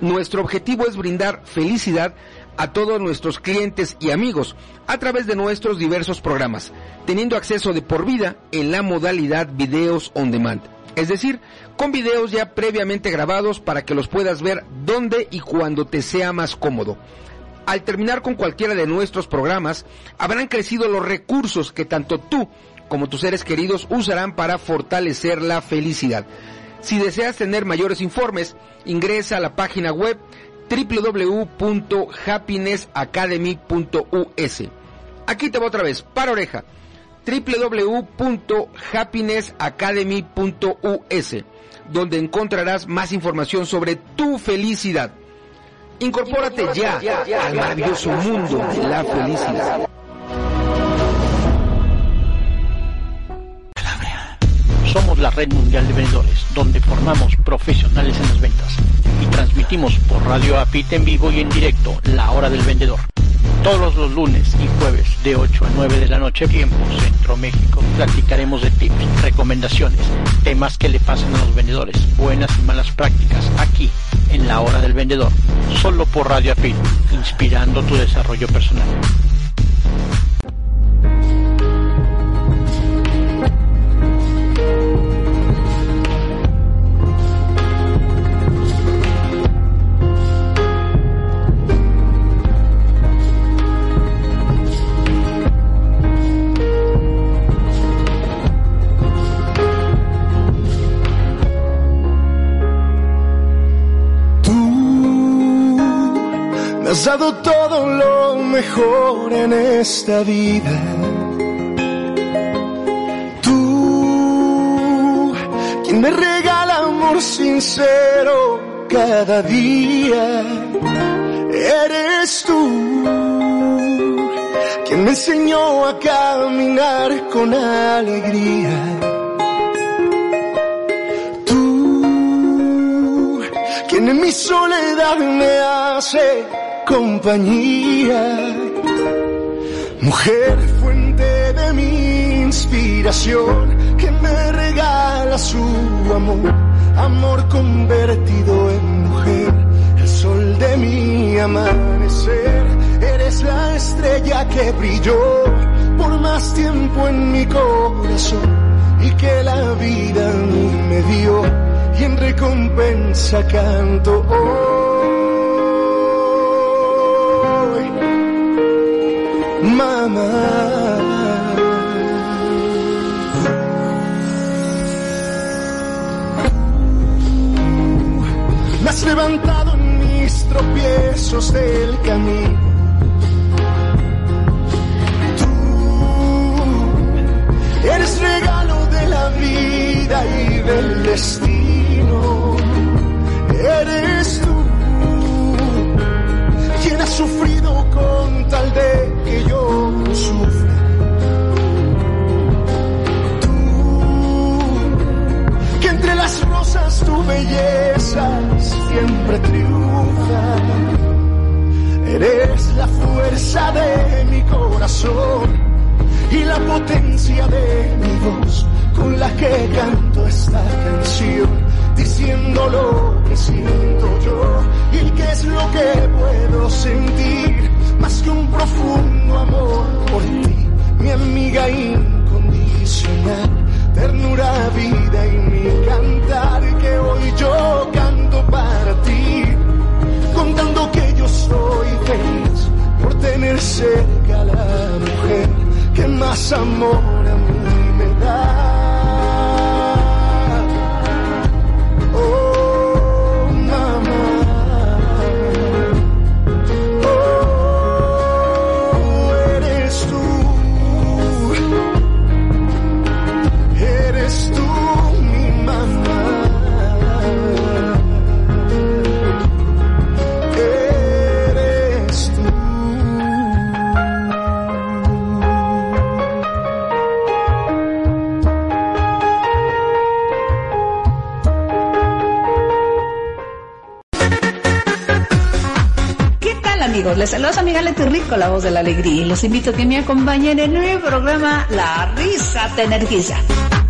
Nuestro objetivo es brindar felicidad a todos nuestros clientes y amigos a través de nuestros diversos programas, teniendo acceso de por vida en la modalidad videos on demand. Es decir, con videos ya previamente grabados para que los puedas ver donde y cuando te sea más cómodo. Al terminar con cualquiera de nuestros programas, habrán crecido los recursos que tanto tú como tus seres queridos usarán para fortalecer la felicidad. Si deseas tener mayores informes, ingresa a la página web www.happinessacademy.us. Aquí te va otra vez, para oreja www.happinessacademy.us, donde encontrarás más información sobre tu felicidad. Incorpórate ya al maravilloso mundo de la felicidad. Somos la red mundial de vendedores, donde formamos profesionales en las ventas y transmitimos por Radio APIT en vivo y en directo la hora del vendedor. Todos los lunes y jueves de 8 a 9 de la noche, tiempo Centro México, platicaremos de tips, recomendaciones, temas que le pasan a los vendedores, buenas y malas prácticas, aquí en la hora del vendedor, solo por Radio APIT, inspirando tu desarrollo personal. Has dado todo lo mejor en esta vida. Tú, quien me regala amor sincero cada día. Eres tú, quien me enseñó a caminar con alegría. Tú, quien en mi soledad me hace compañía. Mujer, fuente de mi inspiración, que me regala su amor, amor convertido en mujer, el sol de mi amanecer. Eres la estrella que brilló por más tiempo en mi corazón y que la vida a mí me dio y en recompensa canto hoy, Me has levantado mis tropiezos del camino. Amor a tal amigos? Les saluda su amiga Leti Rico, la voz de la alegría, y los invito a que me acompañen en el programa La Risa Te Energiza.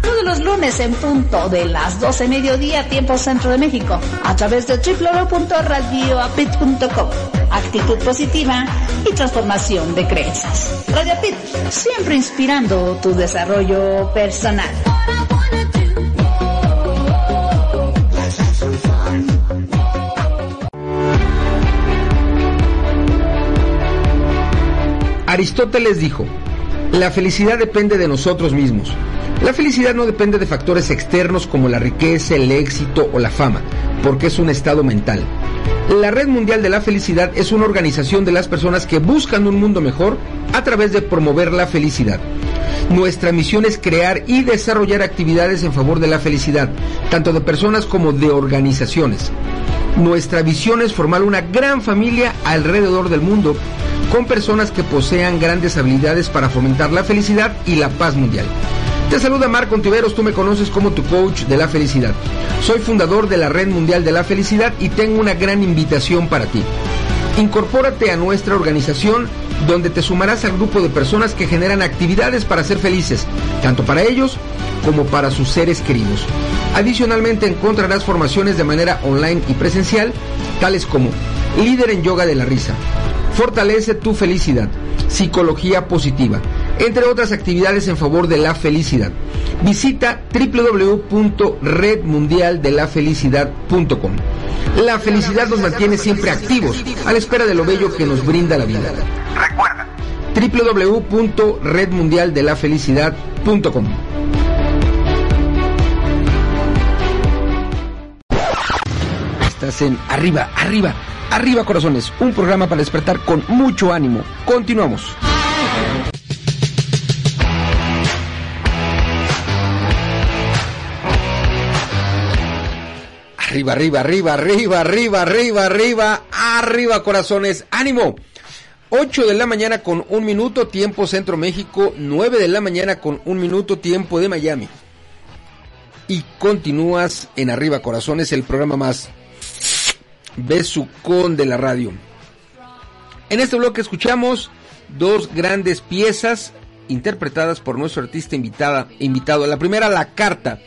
Todos los lunes en punto de las 12 mediodía, tiempo centro de México, a través de www.radioapit.com. Actitud positiva y transformación de creencias. Radio Apit, siempre inspirando tu desarrollo personal. Aristóteles dijo, la felicidad depende de nosotros mismos. La felicidad no depende de factores externos como la riqueza, el éxito o la fama, porque es un estado mental. La Red Mundial de la Felicidad es una organización de las personas que buscan un mundo mejor a través de promover la felicidad. Nuestra misión es crear y desarrollar actividades en favor de la felicidad, tanto de personas como de organizaciones. Nuestra visión es formar una gran familia alrededor del mundo, con personas que posean grandes habilidades para fomentar la felicidad y la paz mundial. Te saluda Marco Ontiveros, tú me conoces como tu coach de la felicidad. Soy fundador de la Red Mundial de la Felicidad y tengo una gran invitación para ti. Incorpórate a nuestra organización donde te sumarás al grupo de personas que generan actividades para ser felices, tanto para ellos como para sus seres queridos. Adicionalmente encontrarás formaciones de manera online y presencial, tales como líder en yoga de la risa, fortalece tu felicidad, psicología positiva, entre otras actividades en favor de la felicidad. Visita www.redmundialdelafelicidad.com. La felicidad nos mantiene siempre activos, a la espera de lo bello que nos brinda la vida. Recuerda www.redmundialdelafelicidad.com. Estás en Arriba, Arriba, Arriba Corazones, un programa para despertar con mucho ánimo. Continuamos. Arriba, arriba, arriba, arriba, arriba, arriba, arriba, arriba, corazones. ¡Ánimo! 8 de la mañana con un minuto, tiempo Centro México. 9 de la mañana con un minuto, tiempo de Miami. Y continúas en Arriba Corazones, el programa más besucón de la radio. En este bloque escuchamos dos grandes piezas interpretadas por nuestro artista invitada, invitado. La primera, La Carta.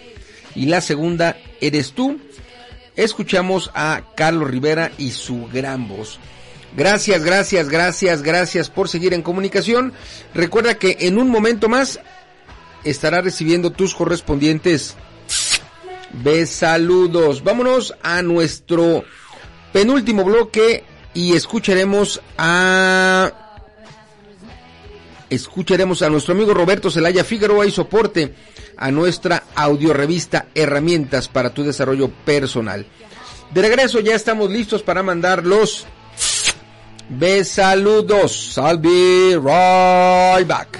Y la segunda, Eres tú escuchamos a Carlos Rivera y su gran voz. Gracias, gracias, gracias, gracias por seguir en comunicación. Recuerda que en un momento más estará recibiendo tus correspondientes besaludos. Vámonos a nuestro penúltimo bloque y escucharemos a escucharemos a nuestro amigo Roberto Zelaya Figueroa y soporte a nuestra audiorevista Herramientas para tu desarrollo personal. De regreso ya estamos listos para mandar los besaludos. I'll be right back.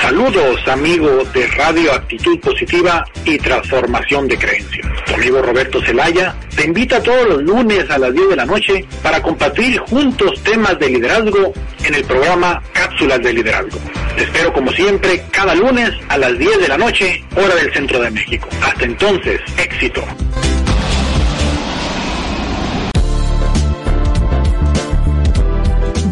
Saludos amigos de Radio Actitud Positiva y Transformación de Creencias. Tu amigo Roberto Zelaya te invita todos los lunes a las 10 de la noche para compartir juntos temas de liderazgo en el programa Cápsulas de Liderazgo. Te espero como siempre cada lunes a las 10 de la noche, hora del centro de México. Hasta entonces, éxito.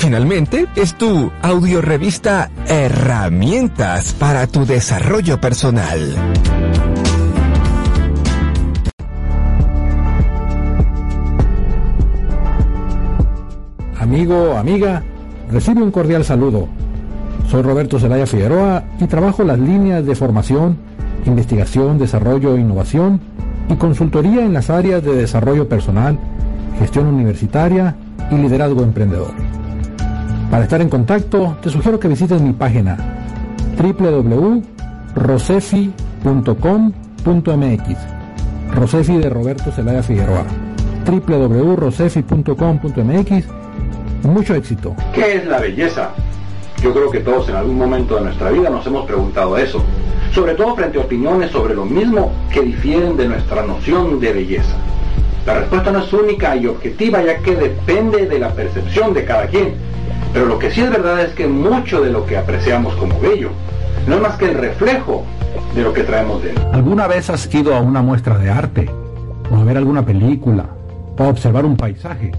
Finalmente, es tu audiorevista Herramientas para tu desarrollo personal. Amigo, amiga, recibe un cordial saludo. Soy Roberto Zelaya Figueroa y trabajo las líneas de formación, investigación, desarrollo e innovación y consultoría en las áreas de desarrollo personal, gestión universitaria y liderazgo emprendedor. Para estar en contacto, te sugiero que visites mi página www.rosefi.com.mx Rosefi de Roberto Zelaya Figueroa www.rosefi.com.mx Mucho éxito. ¿Qué es la belleza? Yo creo que todos en algún momento de nuestra vida nos hemos preguntado eso, sobre todo frente a opiniones sobre lo mismo que difieren de nuestra noción de belleza. La respuesta no es única y objetiva ya que depende de la percepción de cada quien, pero lo que sí es verdad es que mucho de lo que apreciamos como bello no es más que el reflejo de lo que traemos dentro. ¿Alguna vez has ido a una muestra de arte? ¿O a ver alguna película? ¿O a observar un paisaje?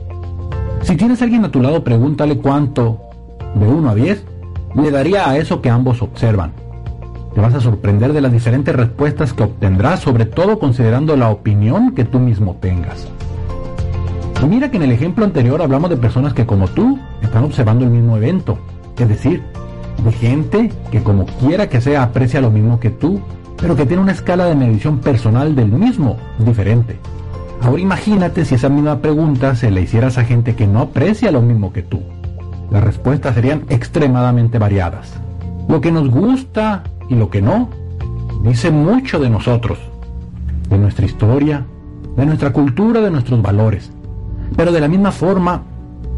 Si tienes a alguien a tu lado, pregúntale cuánto, de 1 a 10, le daría a eso que ambos observan. Te vas a sorprender de las diferentes respuestas que obtendrás, sobre todo considerando la opinión que tú mismo tengas. Y mira que en el ejemplo anterior hablamos de personas que como tú están observando el mismo evento, es decir, de gente que como quiera que sea aprecia lo mismo que tú, pero que tiene una escala de medición personal del mismo diferente. Ahora imagínate si esa misma pregunta se la hicieras a gente que no aprecia lo mismo que tú. Las respuestas serían extremadamente variadas. Lo que nos gusta y lo que no dice mucho de nosotros, de nuestra historia, de nuestra cultura, de nuestros valores. Pero de la misma forma,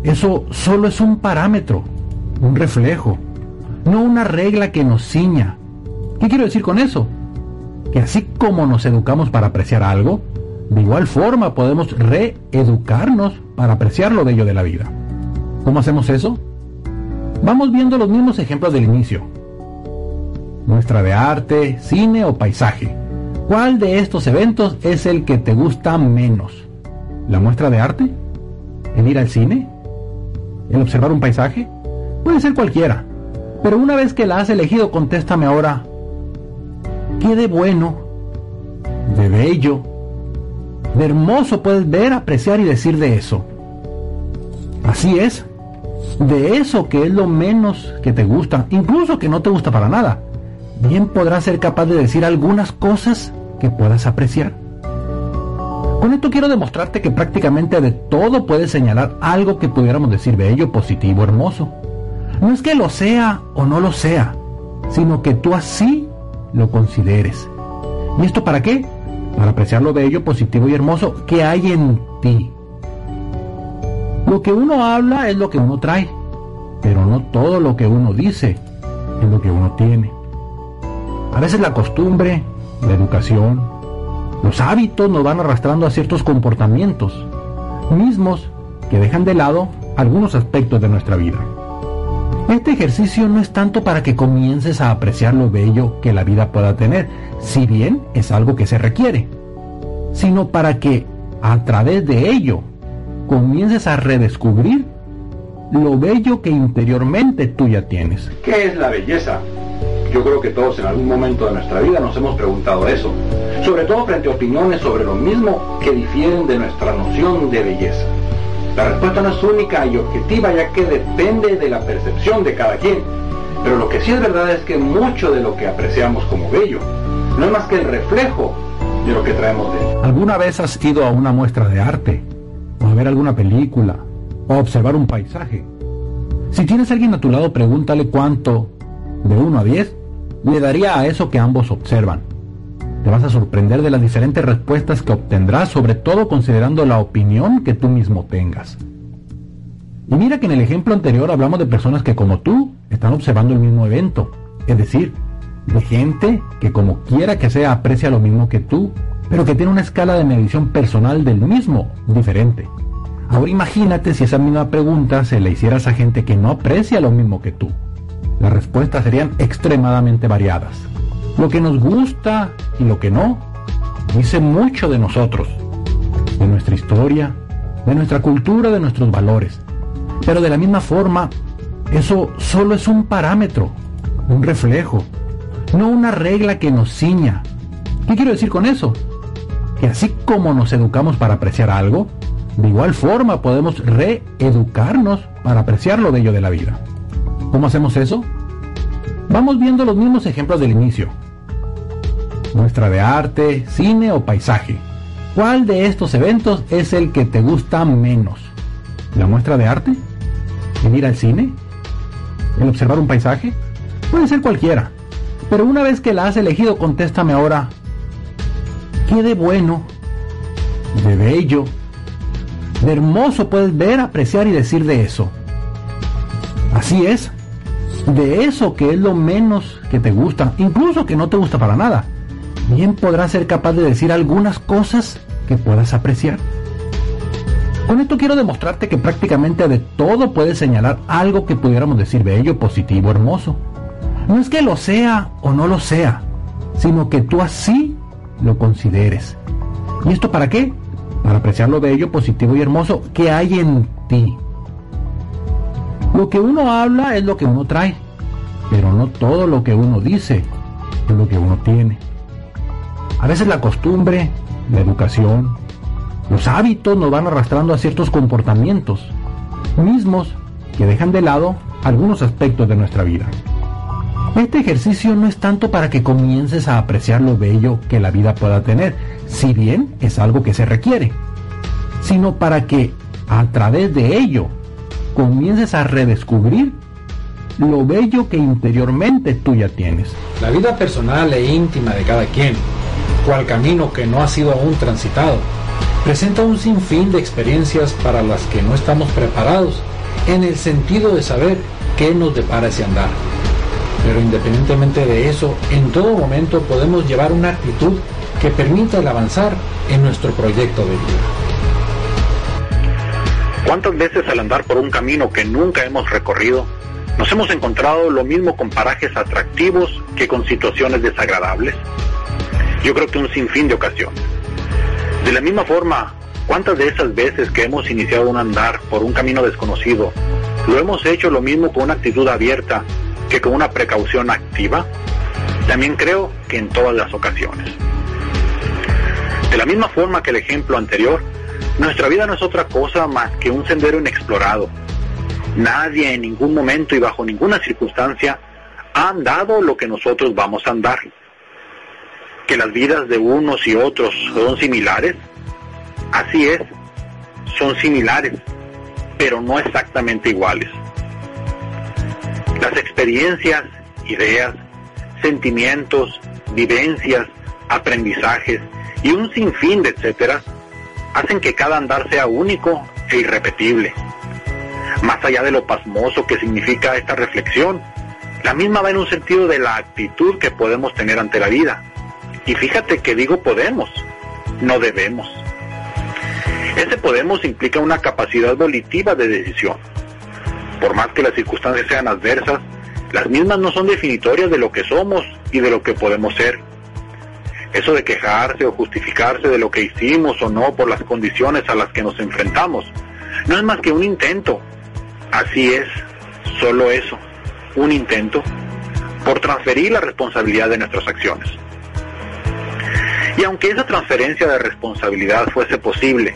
eso solo es un parámetro, un reflejo, no una regla que nos ciña. ¿Qué quiero decir con eso? Que así como nos educamos para apreciar algo, de igual forma podemos reeducarnos para apreciar lo bello de la vida. ¿Cómo hacemos eso? Vamos viendo los mismos ejemplos del inicio. Muestra de arte, cine o paisaje. ¿Cuál de estos eventos es el que te gusta menos? ¿La muestra de arte? ¿El ir al cine? ¿El observar un paisaje? Puede ser cualquiera. Pero una vez que la has elegido, contéstame ahora. ¿Qué de bueno, de bello, de hermoso puedes ver, apreciar y decir de eso? Así es. De eso que es lo menos que te gusta, incluso que no te gusta para nada, bien podrás ser capaz de decir algunas cosas que puedas apreciar. Con esto quiero demostrarte que prácticamente de todo puedes señalar algo que pudiéramos decir bello, positivo, hermoso. No es que lo sea o no lo sea, sino que tú así lo consideres. ¿Y esto para qué? Para apreciar lo bello, positivo y hermoso que hay en ti. Lo que uno habla es lo que uno trae, pero no todo lo que uno dice es lo que uno tiene. A veces la costumbre, la educación, los hábitos nos van arrastrando a ciertos comportamientos, mismos que dejan de lado algunos aspectos de nuestra vida. Este ejercicio no es tanto para que comiences a apreciar lo bello que la vida pueda tener, si bien es algo que se requiere, sino para que a través de ello comiences a redescubrir lo bello que interiormente tú ya tienes. ¿Qué es la belleza? Yo creo que todos en algún momento de nuestra vida nos hemos preguntado eso, sobre todo frente a opiniones sobre lo mismo que difieren de nuestra noción de belleza. La respuesta no es única y objetiva ya que depende de la percepción de cada quien, pero lo que sí es verdad es que mucho de lo que apreciamos como bello no es más que el reflejo de lo que traemos dentro. ¿Alguna vez has ido a una muestra de arte? ¿O a ver alguna película? ¿O a observar un paisaje? Si tienes a alguien a tu lado, pregúntale cuánto, de 1 a 10, le daría a eso que ambos observan. Te vas a sorprender de las diferentes respuestas que obtendrás, sobre todo considerando la opinión que tú mismo tengas. Y mira que en el ejemplo anterior hablamos de personas que como tú están observando el mismo evento, es decir, de gente que como quiera que sea aprecia lo mismo que tú, pero que tiene una escala de medición personal del mismo diferente. Ahora imagínate si esa misma pregunta se la hicieras a gente que no aprecia lo mismo que tú. Las respuestas serían extremadamente variadas. Lo que nos gusta y lo que no dice mucho de nosotros, de nuestra historia, de nuestra cultura, de nuestros valores. Pero de la misma forma, eso solo es un parámetro, un reflejo, no una regla que nos ciña. ¿Qué quiero decir con eso? Que así como nos educamos para apreciar algo, de igual forma podemos reeducarnos para apreciar lo bello de la vida. ¿Cómo hacemos eso? Vamos viendo los mismos ejemplos del inicio. Muestra de arte, cine o paisaje. ¿Cuál de estos eventos es el que te gusta menos? ¿La muestra de arte? ¿El ir al cine? ¿El observar un paisaje? Puede ser cualquiera. Pero una vez que la has elegido, contéstame ahora, ¿qué de bueno, de bello, de hermoso puedes ver, apreciar y decir de eso? Así es, de eso que es lo menos que te gusta, incluso que no te gusta para nada, bien podrás ser capaz de decir algunas cosas que puedas apreciar. Con esto quiero demostrarte que prácticamente de todo puedes señalar algo que pudiéramos decir bello, positivo, hermoso. No es que lo sea o no lo sea, sino que tú así lo consideres. ¿Y esto para qué? Para apreciar lo bello, positivo y hermoso que hay en ti. Lo que uno habla es lo que uno trae, pero no todo lo que uno dice es lo que uno tiene. A veces la costumbre, la educación, los hábitos nos van arrastrando a ciertos comportamientos, mismos que dejan de lado algunos aspectos de nuestra vida. Este ejercicio no es tanto para que comiences a apreciar lo bello que la vida pueda tener, si bien es algo que se requiere, sino para que a través de ello comiences a redescubrir lo bello que interiormente tú ya tienes. La vida personal e íntima de cada quien, cual camino que no ha sido aún transitado, presenta un sinfín de experiencias para las que no estamos preparados en el sentido de saber qué nos depara ese andar. Pero independientemente de eso, en todo momento podemos llevar una actitud que permita el avanzar en nuestro proyecto de vida. ¿Cuántas veces al andar por un camino que nunca hemos recorrido, nos hemos encontrado lo mismo con parajes atractivos que con situaciones desagradables? Yo creo que un sinfín de ocasiones. De la misma forma, ¿cuántas de esas veces que hemos iniciado un andar por un camino desconocido, lo hemos hecho lo mismo con una actitud abierta que con una precaución activa? También creo que en todas las ocasiones. De la misma forma que el ejemplo anterior, nuestra vida no es otra cosa más que un sendero inexplorado. Nadie en ningún momento y bajo ninguna circunstancia ha andado lo que nosotros vamos a andar. Que las vidas de unos y otros son similares. Así es, son similares, pero no exactamente iguales. Las experiencias, ideas, sentimientos, vivencias, aprendizajes y un sinfín de etcétera hacen que cada andar sea único e irrepetible. Más allá de lo pasmoso que significa esta reflexión, la misma va en un sentido de la actitud que podemos tener ante la vida. Y fíjate que digo podemos, no debemos. Ese podemos implica una capacidad volitiva de decisión. Por más que las circunstancias sean adversas, las mismas no son definitorias de lo que somos y de lo que podemos ser. Eso de quejarse o justificarse de lo que hicimos o no por las condiciones a las que nos enfrentamos, no es más que un intento. Así es, solo eso, un intento por transferir la responsabilidad de nuestras acciones. Y aunque esa transferencia de responsabilidad fuese posible,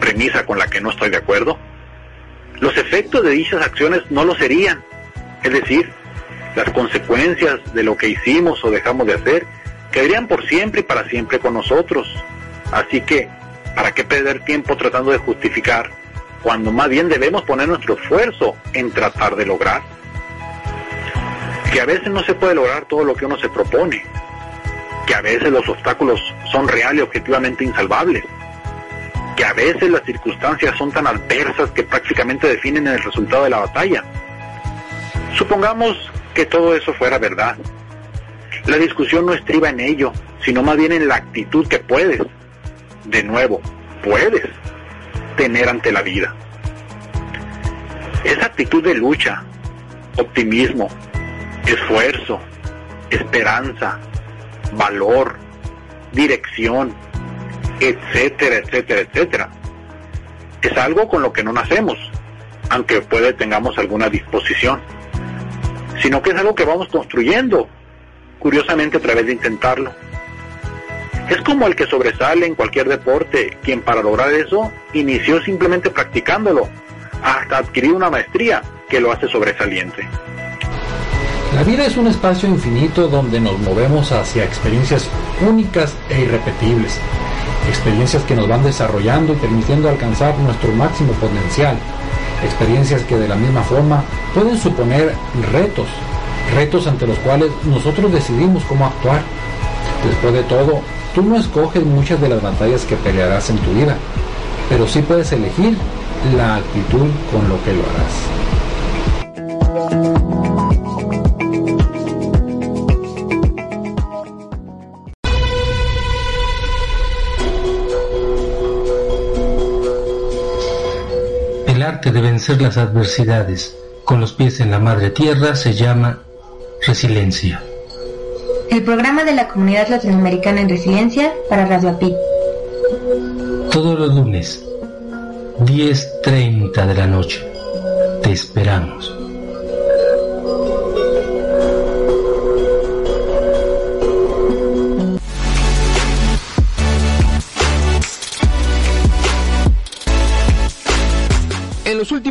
premisa con la que no estoy de acuerdo, los efectos de dichas acciones no lo serían. Es decir, las consecuencias de lo que hicimos o dejamos de hacer quedarían por siempre y para siempre con nosotros. Así que, ¿para qué perder tiempo tratando de justificar cuando más bien debemos poner nuestro esfuerzo en tratar de lograr? Que a veces no se puede lograr todo lo que uno se propone, que a veces los obstáculos son real y objetivamente insalvables, que a veces las circunstancias son tan adversas que prácticamente definen el resultado de la batalla. Supongamos que todo eso fuera verdad. La discusión no estriba en ello, sino más bien en la actitud que puedes. De nuevo, puedes. tener ante la vida. Esa actitud de lucha, optimismo, esfuerzo, esperanza, valor, dirección, etcétera, etcétera, etcétera. Es algo con lo que no nacemos, aunque puede tengamos alguna disposición, sino que es algo que vamos construyendo, curiosamente a través de intentarlo. Es como el que sobresale en cualquier deporte, quien para lograr eso inició simplemente practicándolo, hasta adquirir una maestría que lo hace sobresaliente. La vida es un espacio infinito donde nos movemos hacia experiencias únicas e irrepetibles, experiencias que nos van desarrollando y permitiendo alcanzar nuestro máximo potencial, experiencias que de la misma forma pueden suponer retos, retos ante los cuales nosotros decidimos cómo actuar. Después de todo, tú no escoges muchas de las batallas que pelearás en tu vida, pero sí puedes elegir la actitud con lo que lo harás. Vencer las adversidades con los pies en la madre tierra se llama resiliencia. El programa de la Comunidad Latinoamericana en Resiliencia para Radio API. Todos los lunes, 10.30 de la noche. Te esperamos.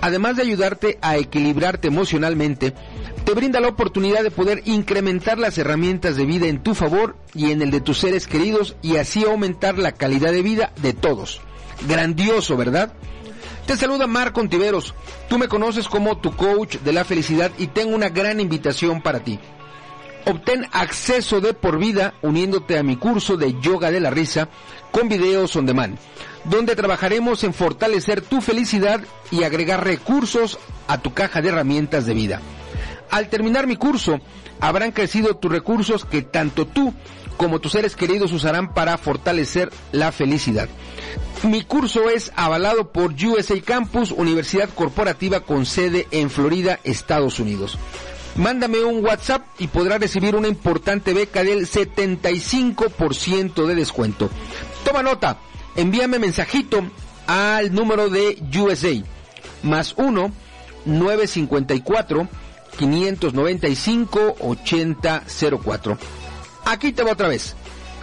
además de ayudarte a equilibrarte emocionalmente, te brinda la oportunidad de poder incrementar las herramientas de vida en tu favor y en el de tus seres queridos y así aumentar la calidad de vida de todos. Grandioso, ¿verdad? Te saluda Marco Ontiveros. Tú me conoces como tu coach de la felicidad y tengo una gran invitación para ti. Obtén acceso de por vida uniéndote a mi curso de yoga de la risa con videos on demand, donde trabajaremos en fortalecer tu felicidad y agregar recursos a tu caja de herramientas de vida. Al terminar mi curso, habrán crecido tus recursos que tanto tú como tus seres queridos usarán para fortalecer la felicidad. Mi curso es avalado por USA Campus, Universidad Corporativa con sede en Florida, Estados Unidos. Mándame un WhatsApp y podrás recibir una importante beca del 75% de descuento. Toma nota, envíame mensajito al número de USA, más 1 954 595 8004. Aquí te va otra vez.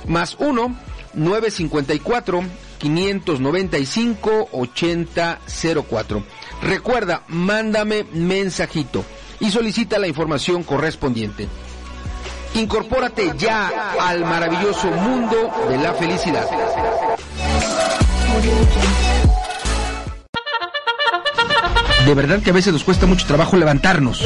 Más 1 954 595 8004. Recuerda, mándame mensajito y solicita la información correspondiente. Incorpórate ya al maravilloso mundo de la felicidad. De verdad que a veces nos cuesta mucho trabajo levantarnos.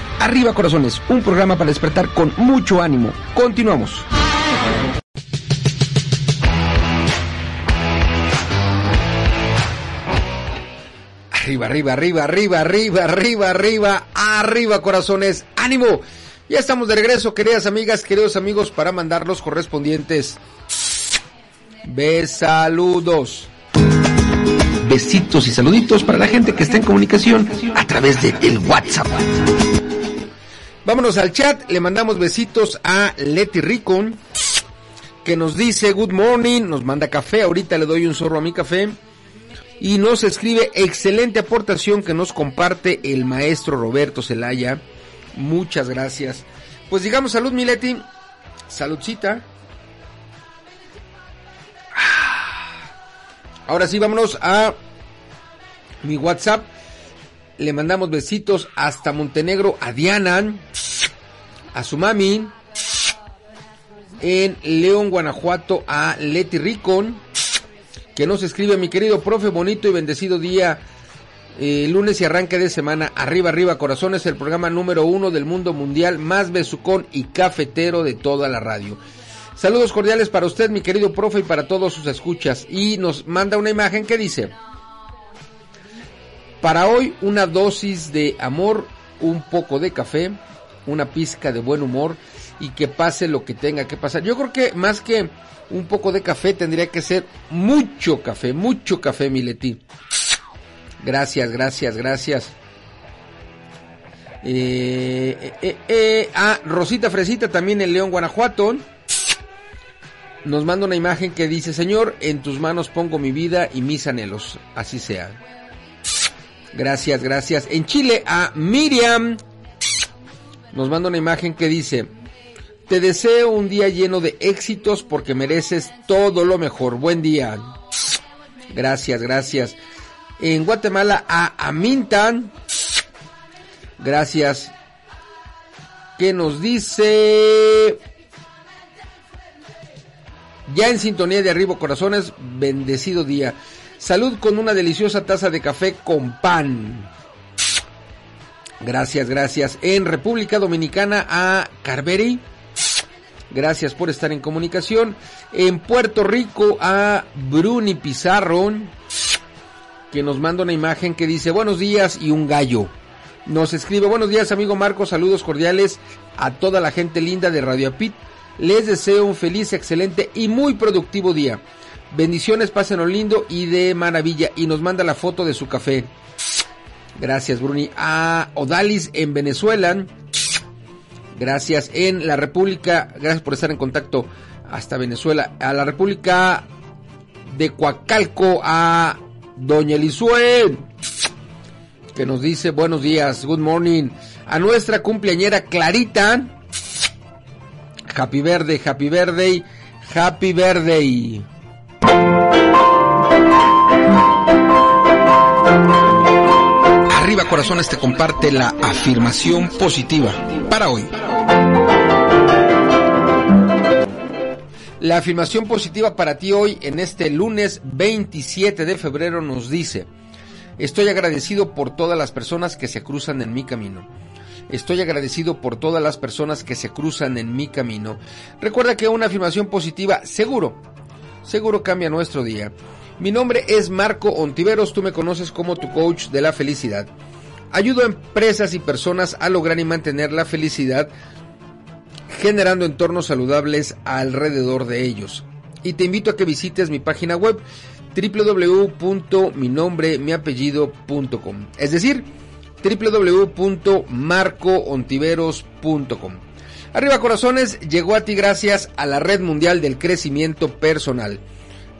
Arriba Corazones, un programa para despertar con mucho ánimo. Continuamos. Arriba, arriba, arriba, arriba, arriba, arriba, arriba, arriba corazones. ¡Ánimo! Ya estamos de regreso, queridas amigas, queridos amigos, para mandar los correspondientes besaludos. Besitos y saluditos para la gente que está en comunicación a través de WhatsApp. Vámonos al chat, le mandamos besitos a Leti Ricon, que nos dice good morning, nos manda café, ahorita le doy un zorro a mi café. Y nos escribe excelente aportación que nos comparte el maestro Roberto Zelaya. Muchas gracias. Pues digamos salud, Mileti. Saludcita. Ahora sí, vámonos a mi WhatsApp. Le mandamos besitos hasta Montenegro a Diana, a su mami, en León, Guanajuato, a Leti Ricon, que nos escribe, mi querido profe, bonito y bendecido día. Eh, lunes y arranque de semana, arriba, arriba, corazones, el programa número uno del mundo mundial, más besucón y cafetero de toda la radio. Saludos cordiales para usted, mi querido profe, y para todos sus escuchas. Y nos manda una imagen que dice, para hoy una dosis de amor, un poco de café, una pizca de buen humor y que pase lo que tenga que pasar. Yo creo que más que un poco de café tendría que ser mucho café, mucho café, Mileti. Gracias, gracias, gracias. Eh, eh, eh, eh, ah, Rosita Fresita también en León, Guanajuato. Nos manda una imagen que dice, Señor, en tus manos pongo mi vida y mis anhelos. Así sea. Gracias, gracias. En Chile a Miriam. Nos manda una imagen que dice, te deseo un día lleno de éxitos porque mereces todo lo mejor. Buen día. Gracias, gracias. En Guatemala a Amintan. Gracias. ¿Qué nos dice? Ya en sintonía de arriba corazones, bendecido día. Salud con una deliciosa taza de café con pan. Gracias, gracias. En República Dominicana a Carberry. Gracias por estar en comunicación. En Puerto Rico a Bruni Pizarro, que nos manda una imagen que dice buenos días y un gallo. Nos escribe buenos días amigo Marco, saludos cordiales a toda la gente linda de Radio Apit. Les deseo un feliz, excelente y muy productivo día. Bendiciones, pásenlo lindo y de maravilla. Y nos manda la foto de su café. Gracias, Bruni. A Odalis en Venezuela. Gracias en la República. Gracias por estar en contacto hasta Venezuela. A la República de Coacalco. A Doña Elisue. Que nos dice buenos días. Good morning. A nuestra cumpleañera Clarita. Happy Verde, Happy Verde, Happy Verde. Arriba Corazones te comparte la afirmación positiva para hoy. La afirmación positiva para ti hoy en este lunes 27 de febrero nos dice, estoy agradecido por todas las personas que se cruzan en mi camino. Estoy agradecido por todas las personas que se cruzan en mi camino. Recuerda que una afirmación positiva seguro, seguro cambia nuestro día. Mi nombre es Marco Ontiveros, tú me conoces como tu coach de la felicidad. Ayudo a empresas y personas a lograr y mantener la felicidad generando entornos saludables alrededor de ellos. Y te invito a que visites mi página web www.minombremiapellido.com. Es decir, www.marcoontiveros.com. Arriba corazones, llegó a ti gracias a la Red Mundial del Crecimiento Personal,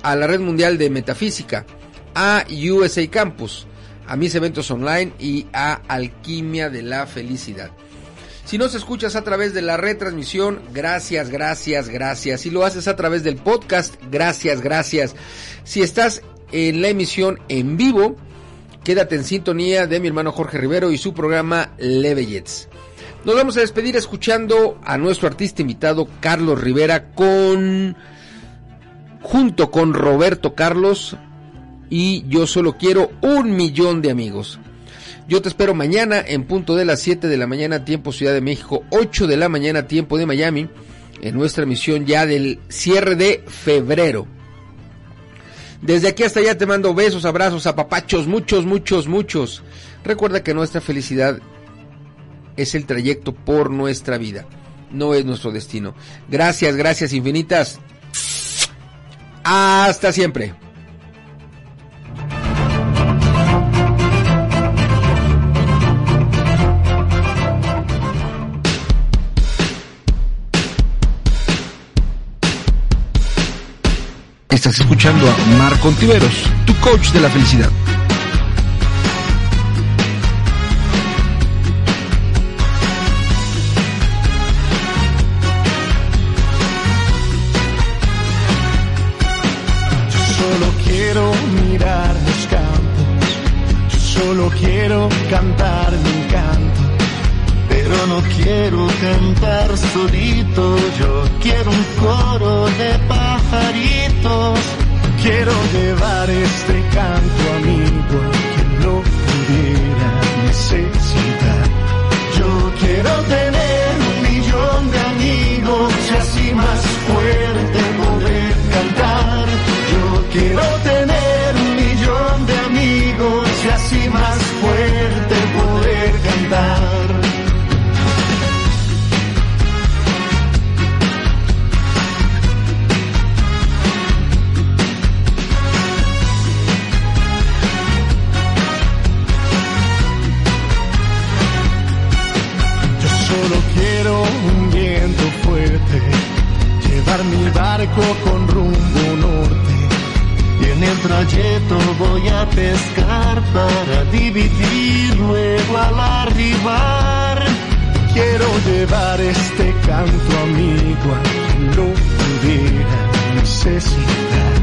a la Red Mundial de Metafísica, a USA Campus, a mis eventos online y a Alquimia de la Felicidad. Si nos escuchas a través de la retransmisión, gracias, gracias, gracias. Si lo haces a través del podcast, gracias, gracias. Si estás en la emisión en vivo, quédate en sintonía de mi hermano Jorge Rivero y su programa Levellets. Nos vamos a despedir escuchando a nuestro artista invitado Carlos Rivera con junto con Roberto Carlos y yo solo quiero un millón de amigos. Yo te espero mañana en punto de las 7 de la mañana tiempo Ciudad de México, 8 de la mañana tiempo de Miami, en nuestra emisión ya del cierre de febrero. Desde aquí hasta allá te mando besos, abrazos, apapachos, muchos, muchos, muchos. Recuerda que nuestra felicidad es el trayecto por nuestra vida, no es nuestro destino. Gracias, gracias infinitas. Hasta siempre. Estás escuchando a Marco Ontiveros, tu coach de la felicidad. Solo quiero cantar mi canto, pero no quiero cantar solito, yo quiero un coro de pajaritos, quiero llevar este canto amigo a quien lo pudiera necesitar. Yo quiero tener llevar mi barco con rumbo norte. Y en el trayecto voy a pescar para dividir luego al arribar. Quiero llevar este canto amigo a quien lo pudiera necesitar.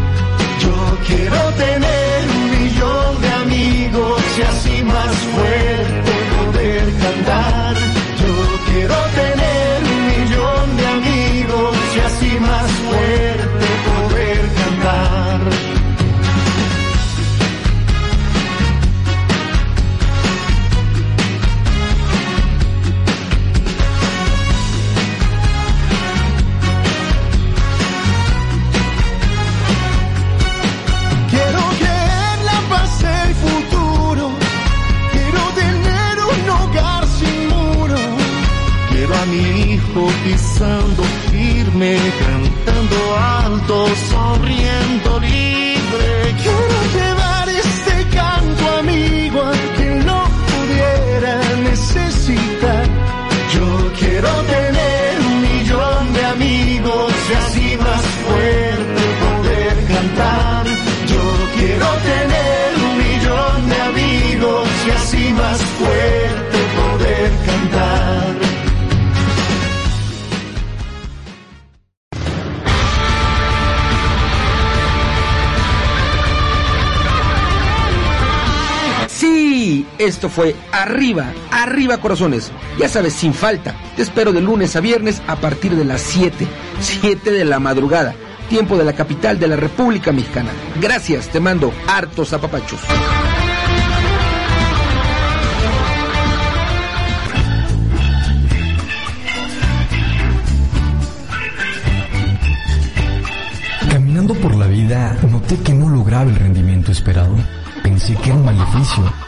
Yo quiero tener un millón de amigos y así más fuerte poder cantar. Yo quiero esto fue Arriba, Arriba Corazones. Ya sabes, sin falta. Te espero de lunes a viernes a partir de las 7, 7 de la madrugada, tiempo de la capital de la República Mexicana. Gracias, te mando hartos apapachos. Caminando por la vida, noté que no lograba el rendimiento esperado. Pensé que era un maleficio.